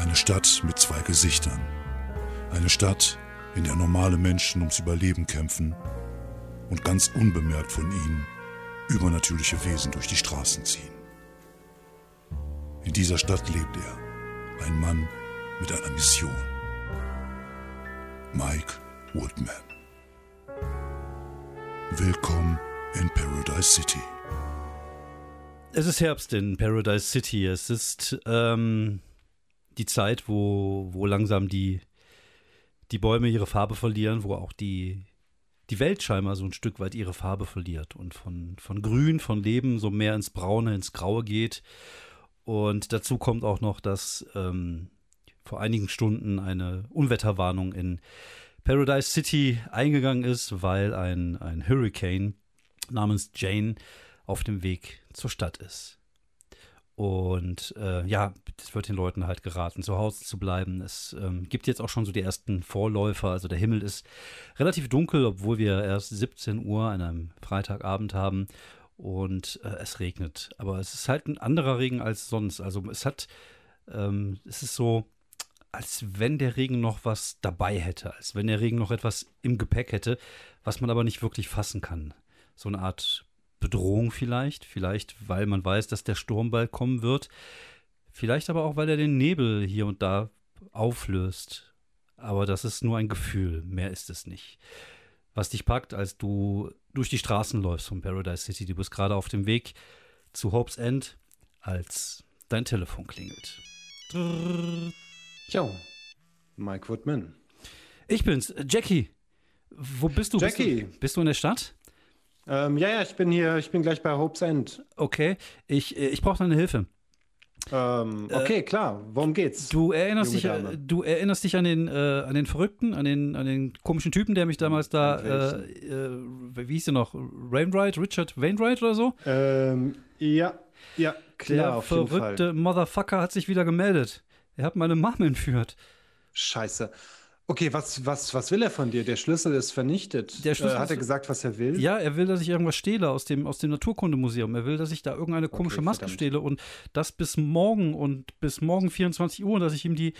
Eine Stadt mit zwei Gesichtern. Eine Stadt, in der normale Menschen ums Überleben kämpfen und ganz unbemerkt von ihnen übernatürliche Wesen durch die Straßen ziehen. In dieser Stadt lebt er, ein Mann mit einer Mission. Mike Woodman. Willkommen in Paradise City. Es ist Herbst in Paradise City. Es ist ähm, die Zeit, wo, wo langsam die, die Bäume ihre Farbe verlieren, wo auch die, die Welt scheinbar so ein Stück weit ihre Farbe verliert und von, von Grün, von Leben so mehr ins Braune, ins Graue geht. Und dazu kommt auch noch, dass ähm, vor einigen Stunden eine Unwetterwarnung in Paradise City eingegangen ist, weil ein, ein Hurricane namens Jane auf dem Weg zur Stadt ist. Und äh, ja, es wird den Leuten halt geraten, zu Hause zu bleiben. Es ähm, gibt jetzt auch schon so die ersten Vorläufer. Also der Himmel ist relativ dunkel, obwohl wir erst 17 Uhr an einem Freitagabend haben und äh, es regnet. Aber es ist halt ein anderer Regen als sonst. Also es hat, ähm, es ist so, als wenn der Regen noch was dabei hätte, als wenn der Regen noch etwas im Gepäck hätte, was man aber nicht wirklich fassen kann. So eine Art Bedrohung vielleicht, vielleicht weil man weiß, dass der Sturm bald kommen wird, vielleicht aber auch, weil er den Nebel hier und da auflöst. Aber das ist nur ein Gefühl, mehr ist es nicht. Was dich packt, als du durch die Straßen läufst von Paradise City, du bist gerade auf dem Weg zu Hope's End, als dein Telefon klingelt. Jo, Mike Woodman. Ich bin's, Jackie. Wo bist du? Jackie. Bist du, bist du in der Stadt? Ähm, ja, ja, ich bin hier, ich bin gleich bei Hope's End. Okay, ich, äh, ich brauche deine Hilfe. Ähm, okay, klar. Worum geht's? Du erinnerst dich, Dame? äh, du erinnerst dich an den, äh, an den Verrückten, an den, an den komischen Typen, der mich damals da, äh, äh, wie hieß der noch, Wainwright, Richard Wainwright oder so? Ähm, ja, ja, klar, der verrückte. Motherfucker hat sich wieder gemeldet. Er hat meine Mom entführt. Scheiße. Okay, was, was, was will er von dir? Der Schlüssel ist vernichtet. Der Schlüssel äh, hat er gesagt, was er will? Ja, er will, dass ich irgendwas stehle aus dem, aus dem Naturkundemuseum. Er will, dass ich da irgendeine komische Maske verdammt. stehle und das bis morgen und bis morgen 24 Uhr, dass ich ihm die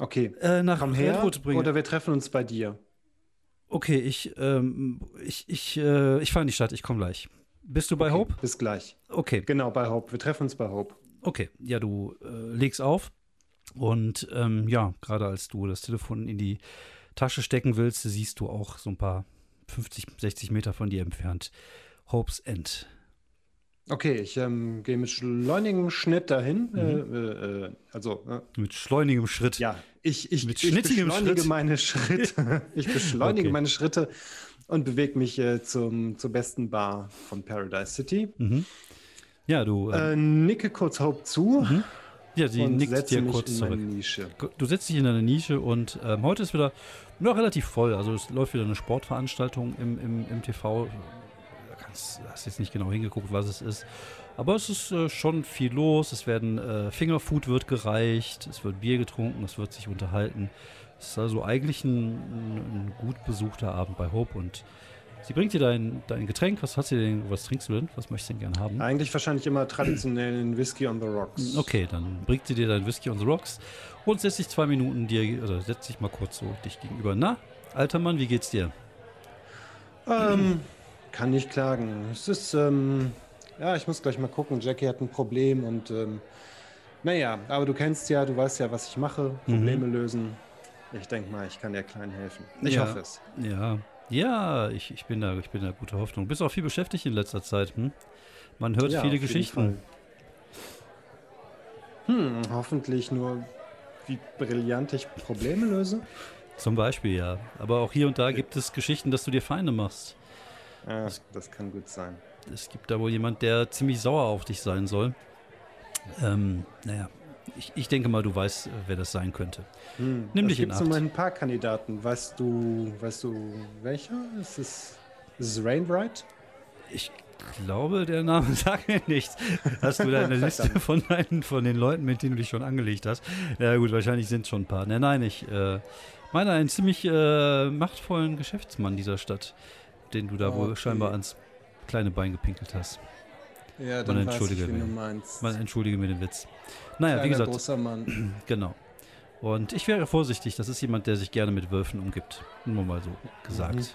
Okay. äh, nach Komm her Redwood bringe. oder wir treffen uns bei dir. Okay, ich, ähm, ich, ich, äh, ich fahre in die Stadt, ich komme gleich. Bist du bei okay, Hope? Bis gleich. Okay, Genau, bei Hope. Wir treffen uns bei Hope. okay. Ja, du äh, legst auf und ähm, ja, gerade als du das Telefon in die Tasche stecken willst, siehst du auch so ein paar 50, 60 Meter von dir entfernt Hope's End. Okay, ich ähm, gehe mit schleunigem Schnitt dahin. Mhm. Äh, äh, äh, also, äh, Mit schleunigem Schritt. ja, ich, ich, Mit ich beschleunige Schritt. meine Schritte. ich beschleunige Okay. meine Schritte und bewege mich äh, zum, zur besten Bar von Paradise City. Ja, du, äh, Äh, nicke kurz Hope zu ja, sie und nickt dir kurz in zurück. Du setzt dich in deine Nische und ähm, heute ist wieder noch relativ voll. Also es läuft wieder eine Sportveranstaltung im, im, im TV. Kannst, hast jetzt nicht genau hingeguckt, was es ist. Aber es ist äh, schon viel los. Es werden äh, Fingerfood wird gereicht, es wird Bier getrunken, es wird sich unterhalten. Es ist also eigentlich ein, ein, ein gut besuchter Abend bei Hope und sie bringt dir dein, dein Getränk. Was hast du denn? Was trinkst du denn? Was möchtest du denn gerne haben? Eigentlich wahrscheinlich immer traditionellen Whisky on the Rocks. Okay, dann bringt sie dir dein Whisky on the Rocks und setzt dich zwei Minuten dir, oder setzt dich mal kurz so dich gegenüber. Na, alter Mann, wie geht's dir? Ähm, kann nicht klagen. Es ist, ähm, ja, ich muss gleich mal gucken. Jackie hat ein Problem und, ähm, naja, aber du kennst ja, du weißt ja, was ich mache. Probleme lösen. Ich denke mal, ich kann der Kleinen helfen. Ich Ja. hoffe es. Ja, ja, ich, ich bin da, ich bin da gute Hoffnung. Du bist auch viel beschäftigt in letzter Zeit, hm? Man hört Ja, viele Geschichten. Hm, hoffentlich nur, wie brillant ich Probleme löse. Zum Beispiel, ja. Aber auch hier und da gibt es Geschichten, dass du dir Feinde machst. Ja, das kann gut sein. Es gibt da wohl jemand, der ziemlich sauer auf dich sein soll. Ähm, naja, ich, ich denke mal, du weißt, äh, wer das sein könnte. Hm, Nimm es dich in gibt so Acht. ein paar Kandidaten. Weißt du, weißt du, welcher? Ist es, ist es Rainbright? Ich glaube, der Name sagt mir nichts. Hast du deine Liste von, deinen, von den Leuten, mit denen du dich schon angelegt hast? Ja gut, wahrscheinlich sind es schon ein paar. Nein, nein, ich äh, meine einen ziemlich äh, machtvollen Geschäftsmann dieser Stadt, den du da wohl Okay. scheinbar ans kleine Bein gepinkelt hast. Ja, dann man weiß entschuldige, ich, wen du mir, meinst. man entschuldige mir den Witz. Naja, wie Kleiner, gesagt, großer Mann. genau. Und ich wäre vorsichtig, das ist jemand, der sich gerne mit Wölfen umgibt. Nur mal so gesagt. Mhm.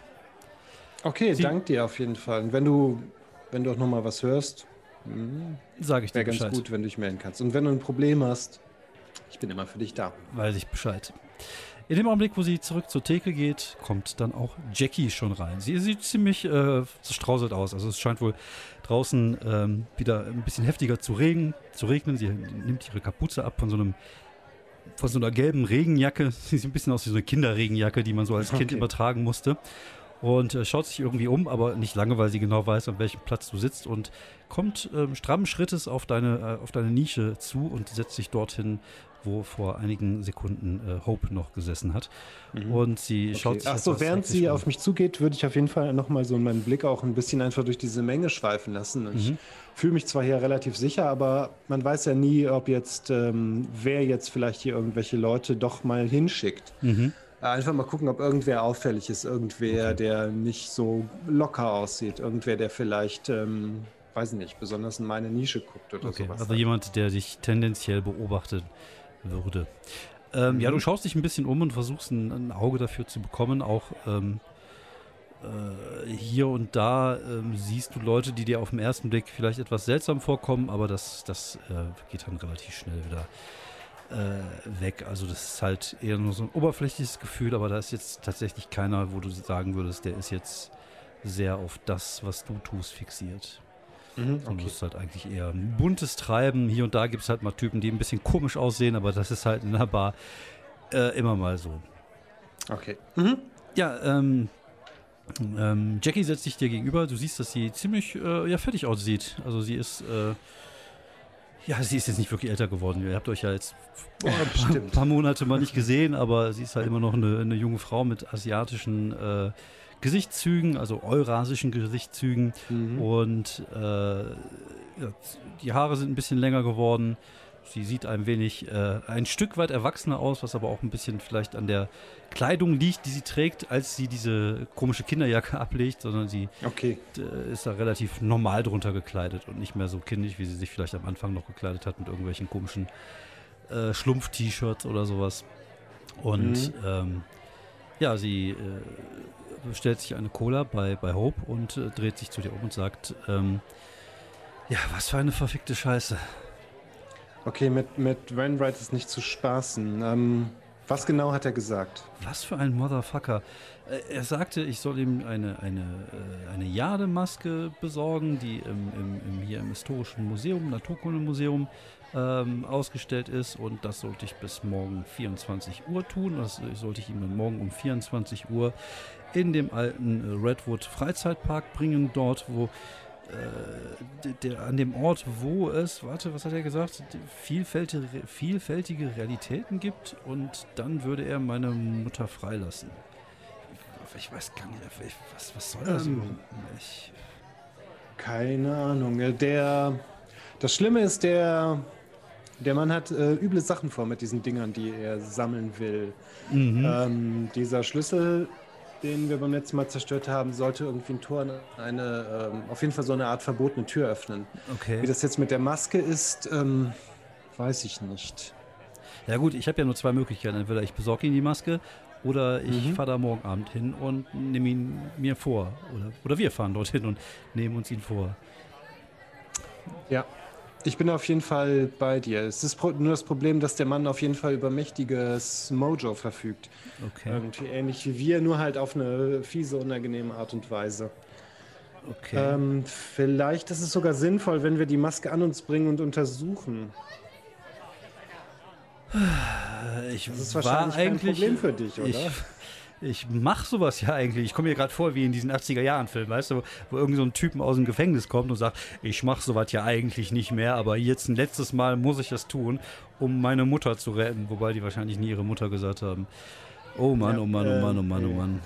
Okay, Sie- dank dir auf jeden Fall. Und wenn du, wenn du auch noch mal was hörst, hm, Sage ich dir wäre ganz Bescheid. gut, wenn du dich melden kannst. Und wenn du ein Problem hast, ich bin immer für dich da. weiß ich Bescheid. In dem Augenblick, wo sie zurück zur Theke geht, kommt dann auch Jackie schon rein. Sie sieht ziemlich äh, zerstrauselt aus. Also es scheint wohl draußen ähm, wieder ein bisschen heftiger zu, regen, zu regnen. Sie nimmt ihre Kapuze ab von so einem von so einer gelben Regenjacke. Sie sieht ein bisschen aus wie so eine Kinderregenjacke, die man so als Kind Okay. immer tragen musste. Und äh, schaut sich irgendwie um, aber nicht lange, weil sie genau weiß, an welchem Platz du sitzt und kommt ähm, strammen Schrittes auf deine, äh, auf deine Nische zu und setzt sich dorthin, wo vor einigen Sekunden äh, Hope noch gesessen hat. Und sie schaut Mhm. Okay. sich Ach so, etwas während sie auf mich zugeht, würde ich auf jeden Fall noch mal so meinen Blick auch ein bisschen einfach durch diese Menge schweifen lassen. Ich Mhm. fühle mich zwar hier relativ sicher, aber man weiß ja nie, ob jetzt ähm, wer jetzt vielleicht hier irgendwelche Leute doch mal hinschickt. Mhm. Äh, Einfach mal gucken, ob irgendwer auffällig ist, irgendwer, der nicht so locker aussieht, irgendwer, der vielleicht, ähm, weiß nicht, besonders in meine Nische guckt oder Okay, sowas. also jemand, der dich tendenziell beobachtet würde. Ähm, Ja, Mhm. du schaust dich ein bisschen um und versuchst ein, ein Auge dafür zu bekommen. Auch ähm, äh, hier und da ähm, siehst du Leute, die dir auf den ersten Blick vielleicht etwas seltsam vorkommen, aber das, das äh, geht dann relativ schnell wieder äh, weg. Also das ist halt eher nur so ein oberflächliches Gefühl, aber da ist jetzt tatsächlich keiner, wo du sagen würdest, der ist jetzt sehr auf das, was du tust, fixiert. Mhm, Und okay. es ist halt eigentlich eher ein buntes Treiben. Hier und da gibt es halt mal Typen, die ein bisschen komisch aussehen, aber das ist halt in der Bar äh, immer mal so. okay. Ja, ähm, ähm, Jackie setzt sich dir gegenüber. Du siehst, dass sie ziemlich äh, ja, fertig aussieht. Also sie ist, äh, ja, sie ist jetzt nicht wirklich älter geworden. Ihr habt euch ja jetzt boah, ein paar, paar Monate mal nicht gesehen, aber sie ist halt immer noch eine, eine junge Frau mit asiatischen äh, Gesichtszügen, also eurasischen Gesichtszügen. Mhm. Und äh, die Haare sind ein bisschen länger geworden. Sie sieht ein wenig, äh, ein Stück weit erwachsener aus, was aber auch ein bisschen vielleicht an der Kleidung liegt, die sie trägt, als sie diese komische Kinderjacke ablegt, sondern sie Okay. äh, ist da relativ normal drunter gekleidet und nicht mehr so kindisch, wie sie sich vielleicht am Anfang noch gekleidet hat mit irgendwelchen komischen äh, Schlumpf-T-Shirts oder sowas. Und ähm, ja, sie äh, bestellt sich eine Cola bei, bei Hope und äh, dreht sich zu dir um und sagt, ähm, ja, was für eine verfickte Scheiße. Okay, mit, mit Wainwright ist nicht zu spaßen. Ähm, was genau hat er gesagt? Was für ein Motherfucker. Äh, Er sagte, ich soll ihm eine, eine, äh, eine Jademaske besorgen, die im, im, im, hier im Historischen Museum, Naturkundemuseum, ähm, ausgestellt ist. Und das sollte ich bis morgen 24 Uhr tun. Das äh, sollte ich ihm dann morgen um 24 Uhr in dem alten äh, Redwood Freizeitpark bringen, dort, wo äh, der, an dem Ort, wo es, warte, was hat er gesagt, vielfältige, vielfältige Realitäten gibt und dann würde er meine Mutter freilassen. Ich weiß gar nicht, ich- was, was soll das Ähm, Keine Ahnung. Der, das Schlimme ist, der, der Mann hat äh, üble Sachen vor mit diesen Dingern, die er sammeln will. mhm. Ähm, dieser Schlüssel, den wir beim letzten Mal zerstört haben, sollte irgendwie ein Tor, eine, ähm, auf jeden Fall so eine Art verbotene Tür öffnen. Wie okay. das jetzt mit der Maske ist, ähm, weiß ich nicht. Ja gut, ich habe ja nur zwei Möglichkeiten. Entweder ich besorge ihm die Maske oder ich Mhm. fahre da morgen Abend hin und nehme ihn mir vor. Oder, oder wir fahren dorthin und nehmen uns ihn vor. Ja, ich bin auf jeden Fall bei dir. Es ist nur das Problem, dass der Mann auf jeden Fall über mächtiges Mojo verfügt. Okay. Irgendwie ähnlich wie wir, nur halt auf eine fiese, unangenehme Art und Weise. okay. Ähm, vielleicht ist es sogar sinnvoll, wenn wir die Maske an uns bringen und untersuchen. Ich Das ist war wahrscheinlich kein eigentlich, Problem für dich, oder? Ich, ich mache sowas ja eigentlich. Ich komme mir gerade vor wie in diesen 80er-Jahren-Filmen, weißt du, wo irgend so ein Typen aus dem Gefängnis kommt und sagt, ich mache sowas ja eigentlich nicht mehr, aber jetzt ein letztes Mal muss ich das tun, um meine Mutter zu retten. Wobei die wahrscheinlich nie ihre Mutter gesagt haben. Oh Mann, Ja, oh Mann, oh Mann, oh Mann, oh äh, Mann.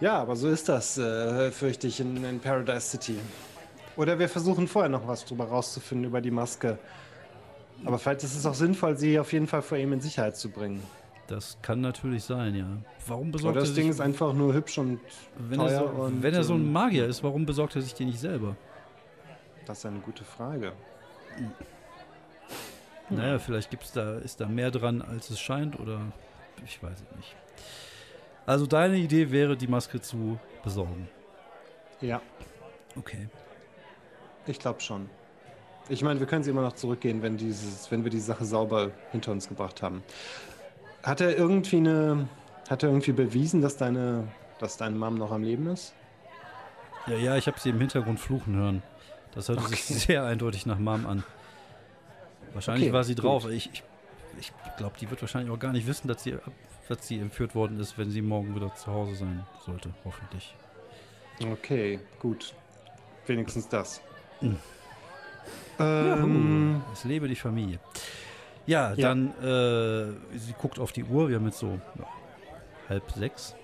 Ja, aber so ist das, äh, fürchte ich, in, in Paradise City. Oder wir versuchen vorher noch was drüber rauszufinden über die Maske. Aber vielleicht ist es auch sinnvoll, sie auf jeden Fall vor ihm in Sicherheit zu bringen. Das kann natürlich sein, ja. Warum besorgt Oder er das sich, Ding ist einfach nur hübsch und wenn, er teuer so, und, wenn er so ein ähm, Magier ist, warum besorgt er sich den nicht selber? Das ist eine gute Frage. Naja, vielleicht gibt's da, ist da mehr dran, als es scheint, oder ich weiß es nicht. Also deine Idee wäre, die Maske zu besorgen. Ja, Okay. ich glaube schon. Ich meine, wir können sie immer noch zurückgehen, wenn, dieses, wenn wir die Sache sauber hinter uns gebracht haben. Hat er irgendwie eine, hat er irgendwie bewiesen, dass deine, dass deine Mom noch am Leben ist? Ja, ja, ich habe sie im Hintergrund fluchen hören. Das hörte sich sehr eindeutig nach Mom an. Wahrscheinlich Okay, war sie gut. drauf. Ich, ich, ich glaube, die wird wahrscheinlich auch gar nicht wissen, dass sie, dass sie entführt worden ist, wenn sie morgen wieder zu Hause sein sollte. Hoffentlich. Okay, gut. Wenigstens das. Hm. Ähm, Es lebe die Familie. Ja, Ja. dann, äh, sie guckt auf die Uhr, wir haben jetzt so ja, halb sechs.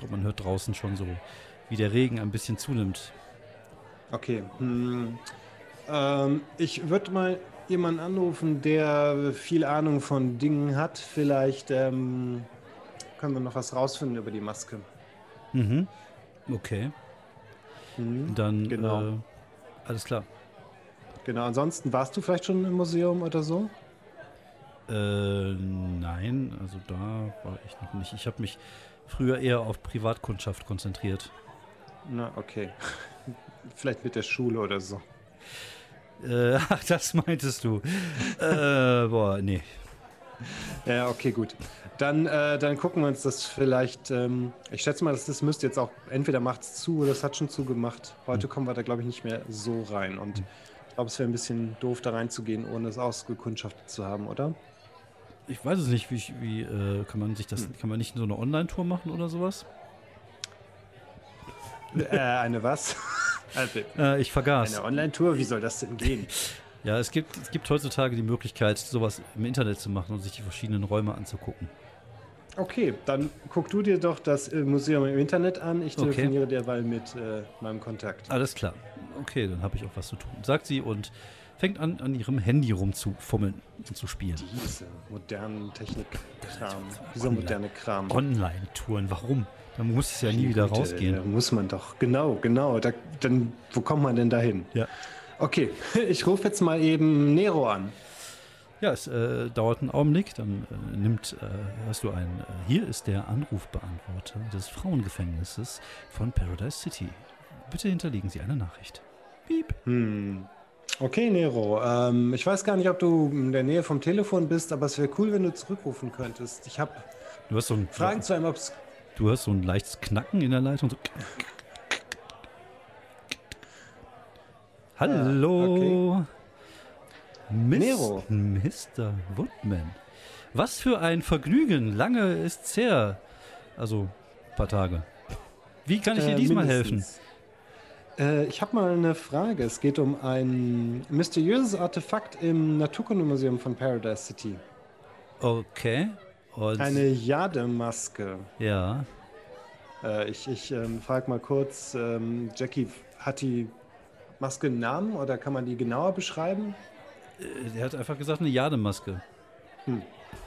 Und man hört draußen schon so, wie der Regen ein bisschen zunimmt. okay. Hm. Ähm, ich würde mal jemanden anrufen, der viel Ahnung von Dingen hat. Vielleicht ähm, können wir noch was rausfinden über die Maske. Mhm. Okay, Hm. dann, Genau. äh, alles klar. Genau, ansonsten warst du vielleicht schon im Museum oder so? Äh, nein, also da war ich noch nicht. Ich habe mich früher eher auf Privatkundschaft konzentriert. Na, okay. vielleicht mit der Schule oder so. Äh, ach, das meintest du. äh, boah, nee. Ja, okay, gut. Dann, äh, dann gucken wir uns das vielleicht. Ähm, ich schätze mal, dass das müsste jetzt auch entweder macht es zu oder es hat schon zugemacht. Heute kommen wir da, glaube ich, nicht mehr so rein. Und ich glaube, es wäre ein bisschen doof, da reinzugehen, ohne es ausgekundschaftet zu haben, oder? Ich weiß es nicht, wie, wie äh, kann man sich das, kann man nicht so eine Online-Tour machen oder sowas? äh, eine was? Also, Äh, ich vergaß. eine Online-Tour? Wie soll das denn gehen? Ja, es gibt, es gibt heutzutage die Möglichkeit, sowas im Internet zu machen und sich die verschiedenen Räume anzugucken. Okay, dann guck du dir doch das äh, Museum im Internet an. Ich Okay. telefoniere derweil mit äh, meinem Kontakt. Alles klar. Okay, dann habe ich auch was zu tun. Sagt sie und fängt an, an ihrem Handy rumzufummeln und zu spielen. Diese modernen Technik-Kram. Dieser moderne Kram. Online-Touren, warum? Da muss es ja nie wieder Güte, Da rausgehen. muss man doch. Genau, genau. Da, dann, wo kommt man denn dahin? Ja. Okay, ich rufe jetzt mal eben Nero an. Ja, es äh, dauert einen Augenblick, dann äh, nimmt, äh, hast du einen, äh, hier ist der Anrufbeantworter des Frauengefängnisses von Paradise City. Bitte hinterlegen Sie eine Nachricht. Piep. Hm. Okay, Nero. Ähm, ich weiß gar nicht, ob du in der Nähe vom Telefon bist, aber es wäre cool, wenn du zurückrufen könntest. Ich habe Du hast so ein, Fragen zu einem, ob es. du hast so ein leichtes Knacken in der Leitung. So. Hallo. Miss- Nero. Mr. Woodman. Was für ein Vergnügen. Lange ist's her. Also, ein paar Tage. Wie kann ich dir Äh, diesmal helfen? Äh, ich habe mal eine Frage. Es geht um ein mysteriöses Artefakt im Naturkundemuseum von Paradise City. Okay. Und Eine Jademaske. ja. Äh, ich ich ähm, frage mal kurz, ähm, Jackie, hat die Maske einen Namen oder kann man die genauer beschreiben? äh, Er hat einfach gesagt, eine Jademaske.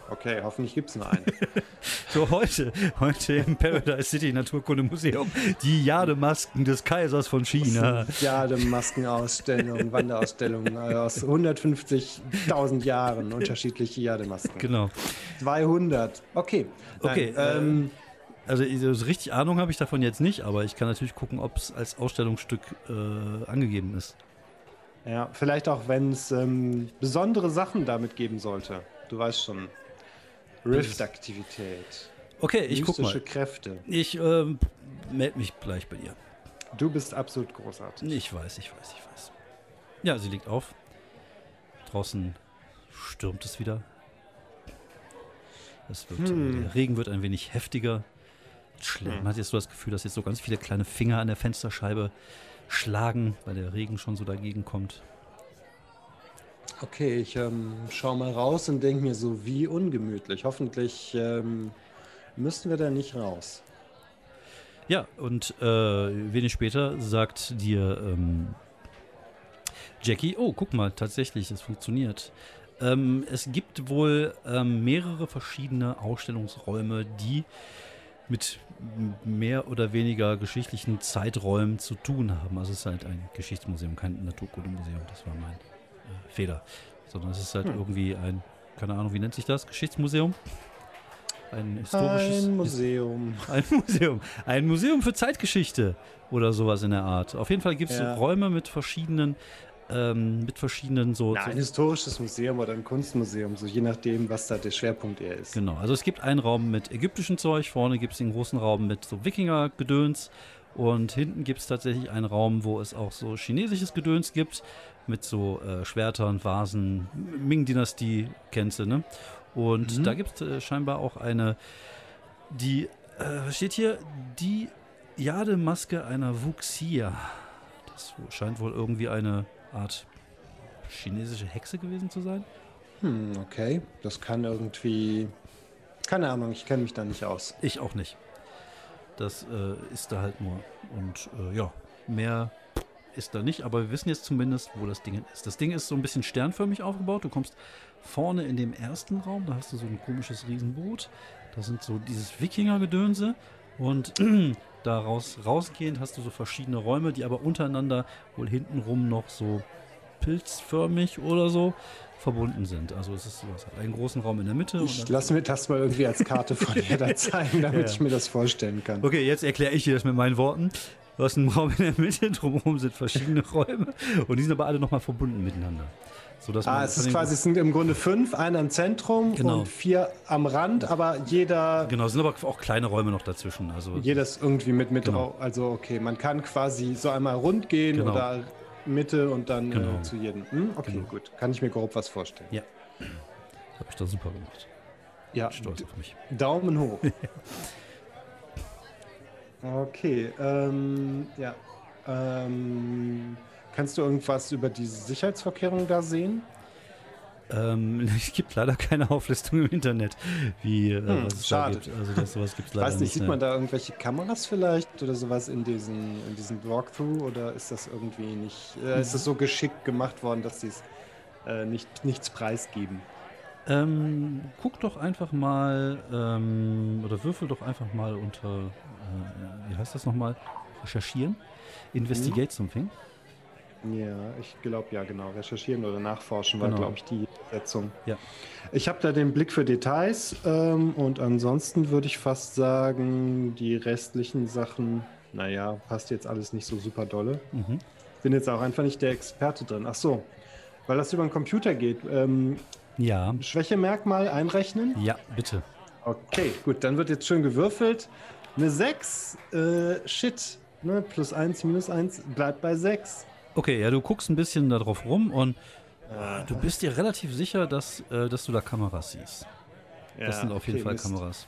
Okay, hoffentlich gibt es nur eine. So heute, heute im Paradise City Naturkundemuseum, die Jademasken des Kaisers von China. Jademaskenausstellung, Wanderausstellung äh, aus 150.000 Jahren, unterschiedliche Jademasken. Genau. 200. Okay. Nein, Okay, äh, ähm, Also so richtig Ahnung habe ich davon jetzt nicht, aber ich kann natürlich gucken, ob es als Ausstellungsstück äh, angegeben ist. ja, vielleicht auch, wenn es ähm, besondere Sachen damit geben sollte. Du weißt schon. Rift-Aktivität. Okay, ich guck mystische mal. Kräfte. Ich ähm, melde mich gleich bei dir. Du bist absolut großartig. Ich weiß, ich weiß, ich weiß. Ja, sie liegt auf. Draußen stürmt es wieder. Es wird, Hm. Der Regen wird ein wenig heftiger. Schl- Man hat jetzt so das Gefühl, dass jetzt so ganz viele kleine Finger an der Fensterscheibe schlagen, weil der Regen schon so dagegen kommt. Okay, ich ähm, schau mal raus und denke mir so, wie ungemütlich. Hoffentlich ähm, müssten wir da nicht raus. Ja, und äh, wenig später sagt dir ähm, Jackie, oh, guck mal, tatsächlich, es funktioniert. Ähm, es gibt wohl ähm, mehrere verschiedene Ausstellungsräume, die mit mehr oder weniger geschichtlichen Zeiträumen zu tun haben. Also es ist halt ein Geschichtsmuseum, kein Naturkundemuseum. Das war mein Fehler. Sondern es ist halt hm. irgendwie ein, keine Ahnung, wie nennt sich das? Geschichtsmuseum? Ein historisches. Ein Museum. Ein Museum. Ein Museum für Zeitgeschichte oder sowas in der Art. Auf jeden Fall gibt es ja. so Räume mit verschiedenen ähm, mit verschiedenen so. Na, ein historisches Museum oder ein Kunstmuseum, so je nachdem, was da der Schwerpunkt eher ist. Genau, also es gibt einen Raum mit ägyptischem Zeug, vorne gibt es den großen Raum mit so Wikinger-Gedöns und hinten gibt es tatsächlich einen Raum, wo es auch so chinesisches Gedöns gibt, mit so äh, Schwertern, Vasen, Ming-Dynastie, kennst du, ne? Und mhm. da gibt es äh, scheinbar auch eine, die, äh, steht hier, die Jademaske einer Wuxia. Das scheint wohl irgendwie eine Art chinesische Hexe gewesen zu sein. Hm, okay. Das kann irgendwie. Keine Ahnung, ich kenne mich da nicht aus. Ich auch nicht. Das äh, ist da halt nur. Und äh, ja, mehr ist da nicht, aber wir wissen jetzt zumindest, wo das Ding ist. Das Ding ist so ein bisschen sternförmig aufgebaut. Du kommst vorne in dem ersten Raum, da hast du so ein komisches Riesenboot. Da sind so dieses Wikinger-Gedönse. Und daraus rausgehend hast du so verschiedene Räume, die aber untereinander wohl hintenrum noch so pilzförmig oder so verbunden sind. Also es ist sowas, einen großen Raum in der Mitte. Ich lasse mir das mal irgendwie als Karte von dir da zeigen, damit ja. ich mir das vorstellen kann. Okay, jetzt erkläre ich dir das mit meinen Worten. Du hast einen Raum in der Mitte, drumherum sind verschiedene Räume und die sind aber alle nochmal verbunden miteinander. Sodass ah, es ist quasi, es sind im Grunde fünf, einer im Zentrum genau. und vier am Rand, aber jeder. Genau, es sind aber auch kleine Räume noch dazwischen. Also jedes irgendwie mit mit genau. Also okay, man kann quasi so einmal rund gehen genau. oder Mitte und dann äh, genau. äh, zu jedem. Hm? Okay, genau. gut. Kann ich mir grob was vorstellen. Ja. Habe ich da super gemacht. Ja. Stolz auf mich. Daumen hoch. okay, ähm, ja. Ähm, Kannst du irgendwas über diese Sicherheitsvorkehrungen da sehen? Ähm, es gibt leider keine Auflistung im Internet, wie äh, hm, was es schade. da gibt. Also das, sowas gibt es leider Weiß nicht, sieht ne? man da irgendwelche Kameras vielleicht oder sowas in diesen, in diesem Walkthrough oder ist das irgendwie nicht, äh, ist das so geschickt gemacht worden, dass sie es äh, nicht, nichts preisgeben? Ähm, guck doch einfach mal ähm, oder würfel doch einfach mal unter, äh, wie heißt das nochmal? Recherchieren. Investigate mhm. something. Ja, ich glaube ja, genau. Recherchieren oder nachforschen war, genau. glaube ich, die Setzung. Ja. Ich habe da den Blick für Details ähm, und ansonsten würde ich fast sagen, die restlichen Sachen, naja, passt jetzt alles nicht so super dolle. Mhm. Bin jetzt auch einfach nicht der Experte drin. Ach so, weil das über den Computer geht. Ähm, ja. Schwächemerkmal einrechnen? Ja, bitte. Okay, gut, dann wird jetzt schön gewürfelt. Eine 6, äh, shit, ne, plus 1, minus 1, bleibt bei 6. Okay, ja, du guckst ein bisschen darauf rum und äh, du bist dir relativ sicher, dass, äh, dass du da Kameras siehst. Ja, das sind auf jeden okay, Fall Mist. Kameras.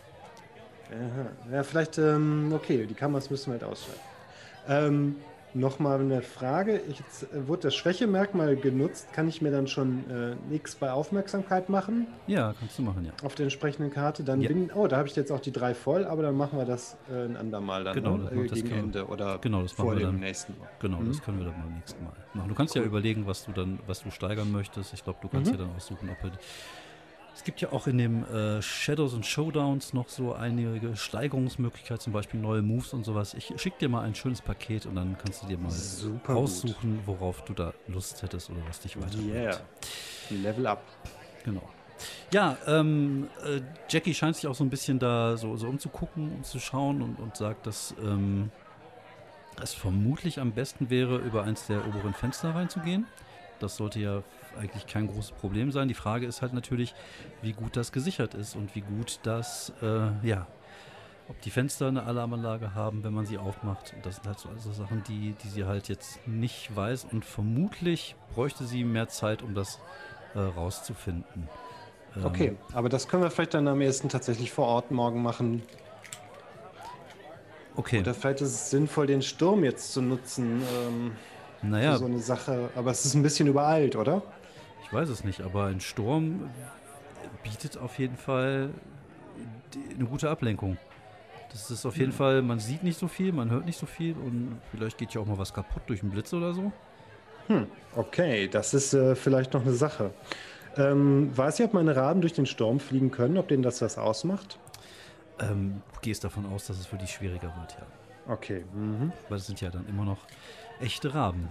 Aha. Ja, vielleicht, ähm, okay, die Kameras müssen wir halt ausschalten. Ähm, Nochmal eine Frage. Jetzt äh, wurde das Schwächemerkmal genutzt. Kann ich mir dann schon äh, nichts bei Aufmerksamkeit machen? Ja, kannst du machen, ja. Auf der entsprechenden Karte. Dann ja. bin, oh, da habe ich jetzt auch die drei voll, aber dann machen wir das äh, ein andermal dann genau, ne? das, gegen Ende oder genau, das vor dem dann, nächsten Mal. Genau, mhm. das können wir dann beim nächsten Mal machen. Du kannst cool. ja überlegen, was du dann, was du steigern möchtest. Ich glaube, du kannst mhm. ja dann aussuchen, ob wir es gibt ja auch in dem äh, Shadows und Showdowns noch so einige Steigerungsmöglichkeiten, zum Beispiel neue Moves und sowas. Ich schicke dir mal ein schönes Paket und dann kannst du dir mal Super aussuchen, gut. worauf du da Lust hättest oder was dich weiterbringt. Yeah. Level up. Genau. Ja, ähm, äh, Jackie scheint sich auch so ein bisschen da so, so umzugucken, umzuschauen und, und sagt, dass ähm, es vermutlich am besten wäre, über eins der oberen Fenster reinzugehen. Das sollte ja eigentlich kein großes Problem sein. Die Frage ist halt natürlich, wie gut das gesichert ist und wie gut das, äh, ja, ob die Fenster eine Alarmanlage haben, wenn man sie aufmacht. Das sind halt so also Sachen, die, die sie halt jetzt nicht weiß und vermutlich bräuchte sie mehr Zeit, um das äh, rauszufinden. Ähm, okay, aber das können wir vielleicht dann am ehesten tatsächlich vor Ort morgen machen. Okay. Oder vielleicht ist es sinnvoll, den Sturm jetzt zu nutzen. Ähm, naja. So eine Sache. Aber es ist ein bisschen übereilt, oder? Ich weiß es nicht, aber ein Sturm bietet auf jeden Fall eine gute Ablenkung. Das ist auf jeden mhm. Fall, man sieht nicht so viel, man hört nicht so viel und vielleicht geht ja auch mal was kaputt durch einen Blitz oder so. Hm, okay, das ist äh, vielleicht noch eine Sache. Ähm, weiß ich, ob meine Raben durch den Sturm fliegen können, ob denen das was ausmacht? ähm, gehst davon aus, dass es für dich schwieriger wird, ja. Okay. Mhm. Weil es sind ja dann immer noch echte Raben.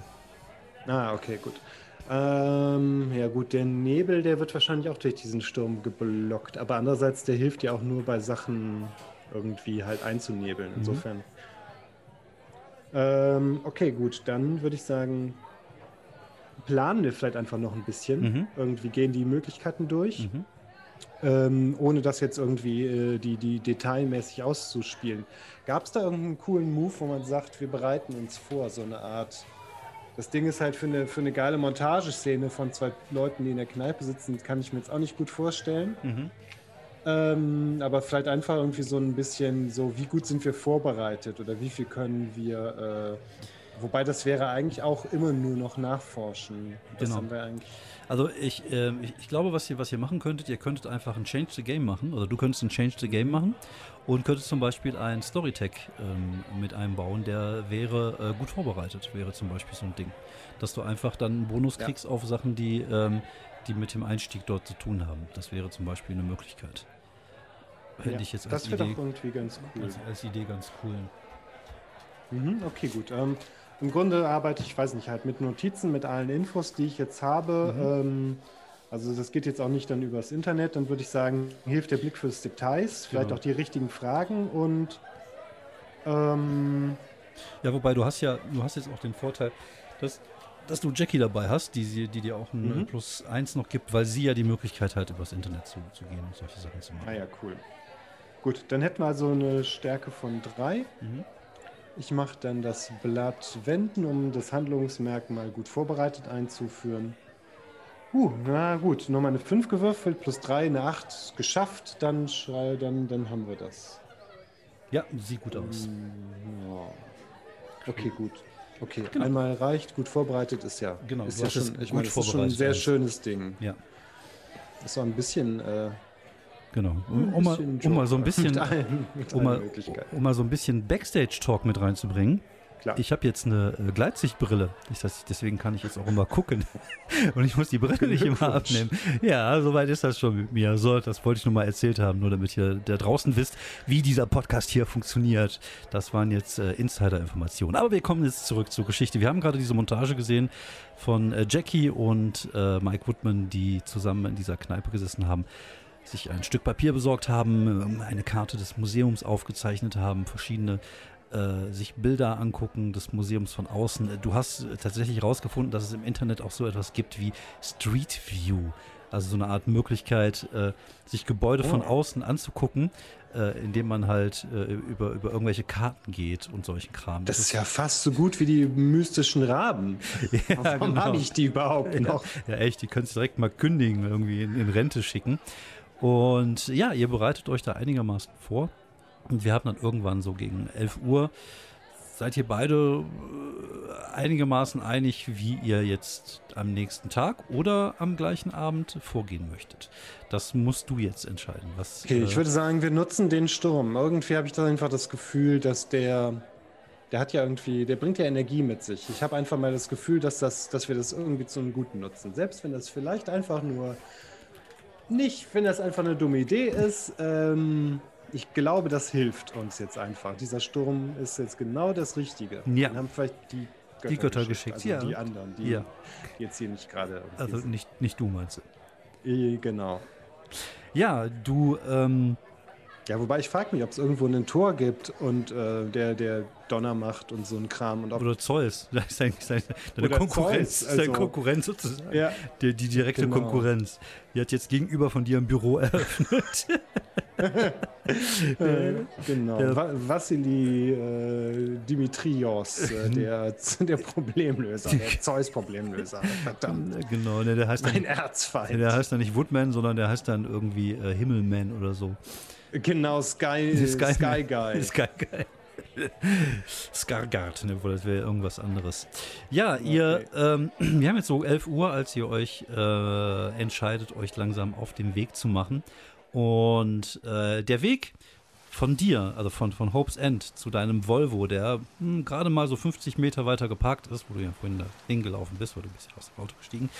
Ah, okay, gut. Ähm, ja gut, der Nebel, der wird wahrscheinlich auch durch diesen Sturm geblockt. Aber andererseits, der hilft ja auch nur bei Sachen irgendwie halt einzunebeln. Insofern. Ähm, okay, gut, dann würde ich sagen, planen wir vielleicht einfach noch ein bisschen. Mhm. Irgendwie gehen die Möglichkeiten durch. Mhm. Ähm, ohne das jetzt irgendwie äh, die, die detailmäßig auszuspielen. Gab es da irgendeinen coolen Move, wo man sagt, wir bereiten uns vor, so eine Art. Das Ding ist halt für eine, für eine geile Montageszene von zwei Leuten, die in der Kneipe sitzen, kann ich mir jetzt auch nicht gut vorstellen. Mhm. Ähm, aber vielleicht einfach irgendwie so ein bisschen so, wie gut sind wir vorbereitet oder wie viel können wir. Äh, wobei das wäre eigentlich auch immer nur noch nachforschen. Das Genau. haben wir eigentlich. Also ich, ähm, ich, ich glaube, was ihr, was ihr machen könntet, ihr könntet einfach ein Change the Game machen, oder du könntest ein Change the Game machen und könntest zum Beispiel einen Storytech ähm, mit einbauen, der wäre äh, gut vorbereitet, wäre zum Beispiel so ein Ding. Dass du einfach dann einen Bonus Ja. kriegst auf Sachen, die, ähm, die mit dem Einstieg dort zu tun haben. Das wäre zum Beispiel eine Möglichkeit. Hätte Ja, ich jetzt als das wäre doch irgendwie ganz cool. als, als Idee ganz cool. Mhm, okay, gut. Ähm, Im Grunde arbeite ich, weiß nicht, halt mit Notizen, mit allen Infos, die ich jetzt habe. Ähm, also das geht jetzt auch nicht dann übers Internet. Dann würde ich sagen, hilft der Blick fürs Details, vielleicht Genau. auch die richtigen Fragen und ähm, Ja, wobei du hast ja, du hast jetzt auch den Vorteil, dass, dass du Jackie dabei hast, die, sie- die dir auch ein Mhm. Plus eins noch gibt, weil sie ja die Möglichkeit hat, übers Internet zu, zu gehen und solche Sachen zu machen. naja, cool. Gut, dann hätten wir also eine Stärke von drei. Mhm. Ich mache dann das Blatt wenden, um das Handlungsmerkmal gut vorbereitet einzuführen. Uh, na gut, nochmal eine 5 gewürfelt, plus 3, eine 8 geschafft, dann, schrei, dann, dann haben wir das. Ja, sieht gut aus. Mm, ja. Okay, gut. Okay, Genau. einmal reicht, gut vorbereitet ist ja. Genau, ist ja schon, ich meine, das ist schon ein sehr alles. schönes Ding. Ja, Das war ein bisschen, äh, genau. Um, um, mal, um mal so ein bisschen, mit allen, mit um mal, um mal so ein bisschen Backstage-Talk mit reinzubringen. Klar. Ich habe jetzt eine äh, Gleitsichtbrille. Ich, das, deswegen kann ich jetzt auch immer gucken. Und ich muss die Brille nicht immer abnehmen. Ja, soweit ist das schon mit mir. So, das wollte ich nur mal erzählt haben, nur damit ihr da draußen wisst, wie dieser Podcast hier funktioniert. Das waren jetzt äh, Insider-Informationen. Aber wir kommen jetzt zurück zur Geschichte. Wir haben gerade diese Montage gesehen von äh, Jackie und äh, Mike Woodman, die zusammen in dieser Kneipe gesessen haben sich ein Stück Papier besorgt haben, ähm, eine Karte des Museums aufgezeichnet haben, verschiedene äh, sich Bilder angucken des Museums von außen. Äh, Du hast äh, tatsächlich herausgefunden, dass es im Internet auch so etwas gibt wie Street View. Also so eine Art Möglichkeit, äh, sich Gebäude von Oh. außen anzugucken, äh, indem man halt äh, über, über irgendwelche Karten geht und solchen Kram. Das ist ja fast so gut wie die mystischen Raben. ja, Warum genau. habe ich die überhaupt noch? Ja, echt, die könntest du direkt mal kündigen, irgendwie in, in Rente schicken. Und ja, ihr bereitet euch da einigermaßen vor. Und wir haben dann irgendwann so gegen 11 Uhr, seid ihr beide äh, einigermaßen einig, wie ihr jetzt am nächsten Tag oder am gleichen Abend vorgehen möchtet. Das musst du jetzt entscheiden. Was, Okay, ich äh, würde sagen, wir nutzen den Sturm. Irgendwie habe ich da einfach das Gefühl, dass der, der hat ja irgendwie, der bringt ja Energie mit sich. Ich habe einfach mal das Gefühl, dass, das, dass wir das irgendwie zu einem Guten nutzen. Selbst wenn das vielleicht einfach nur nicht, wenn das einfach eine dumme Idee ist. Ähm, ich glaube, das hilft uns jetzt einfach. Dieser Sturm ist jetzt genau das Richtige. Ja. Wir haben vielleicht die Götter, Die Götter geschickt, also ja. die anderen, die, Ja. jetzt hier nicht gerade also nicht, nicht du meinst du. Eh, Genau. Ja, du, ähm, Ja, wobei ich frage mich, ob es irgendwo ein Tor gibt und äh, der, der Donner macht und so ein Kram. Und ob, oder Zeus, das ist eigentlich seine, deine Konkurrenz, Zeus, deine also- Konkurrenz sozusagen. ja, Die, die direkte Genau. Konkurrenz. Die hat jetzt gegenüber von dir ein Büro eröffnet. äh, genau. Ja. Va Vassili äh, Dimitrios, äh, der, der Problemlöser, der Zeus-Problemlöser. Verdammt. genau, ne, der heißt dann, Mein Erzfeind. der heißt dann nicht Woodman, sondern der heißt dann irgendwie äh, Himmelman oder so. Genau, Sky, Sky- Sky, Guy. Sky Guy. Skargard, ne, wohl, das wäre irgendwas anderes. Ja, ihr, ähm, wir haben jetzt so 11 Uhr, als ihr euch äh, entscheidet, euch langsam auf den Weg zu machen. Und äh, der Weg von dir, also von, von Hope's End zu deinem Volvo, der hm, gerade mal so 50 Meter weiter geparkt ist, wo du ja vorhin da hingelaufen bist, weil du bist ja aus dem Auto gestiegen,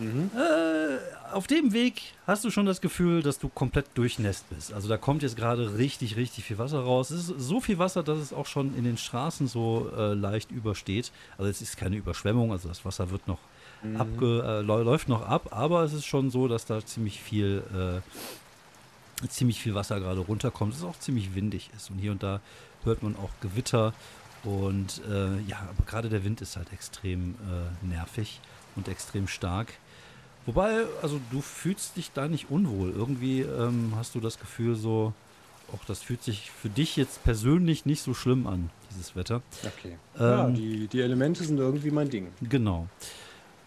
Mhm. Äh, auf dem Weg hast du schon das Gefühl, dass du komplett durchnässt bist. Also da kommt jetzt gerade richtig, richtig viel Wasser raus. Es ist so viel Wasser, dass es auch schon in den Straßen so äh, leicht übersteht. Also es ist keine Überschwemmung, also das Wasser wird noch mhm. abge, äh, läuft noch ab, aber es ist schon so, dass da ziemlich viel, äh, ziemlich viel Wasser gerade runterkommt. Es ist auch ziemlich windig ist und hier und da hört man auch Gewitter. Und äh, ja, aber gerade der Wind ist halt extrem äh, nervig und extrem stark. Wobei, also du fühlst dich da nicht unwohl. Irgendwie ähm, hast du das Gefühl so, auch das fühlt sich für dich jetzt persönlich nicht so schlimm an, dieses Wetter. Okay. Ähm, ja, die, die Elemente sind irgendwie mein Ding. Genau.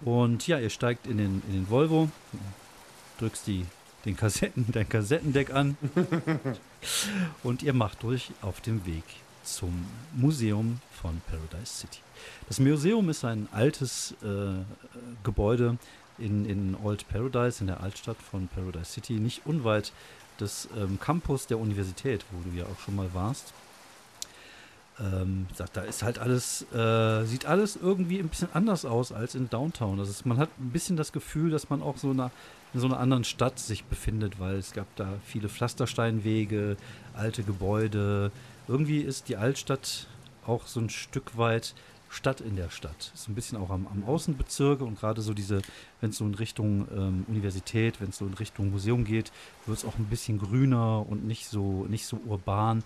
Und ja, ihr steigt in den, in den Volvo, drückst die, den Kassetten, dein Kassettendeck an und ihr macht euch auf dem Weg zum Museum von Paradise City. Das Museum ist ein altes äh, Gebäude in, in Old Paradise, in der Altstadt von Paradise City, nicht unweit des ähm, Campus der Universität, wo du ja auch schon mal warst. Ähm, da ist halt alles, äh, sieht alles irgendwie ein bisschen anders aus als in Downtown. Also man hat ein bisschen das Gefühl, dass man auch so eine, in so einer anderen Stadt sich befindet, weil es gab da viele Pflastersteinwege, alte Gebäude. Irgendwie ist die Altstadt auch so ein Stück weit Stadt in der Stadt. Ist ein bisschen auch am, am Außenbezirk und gerade so diese, wenn es so in Richtung ähm, Universität, wenn es so in Richtung Museum geht, wird es auch ein bisschen grüner und nicht so, nicht so urban.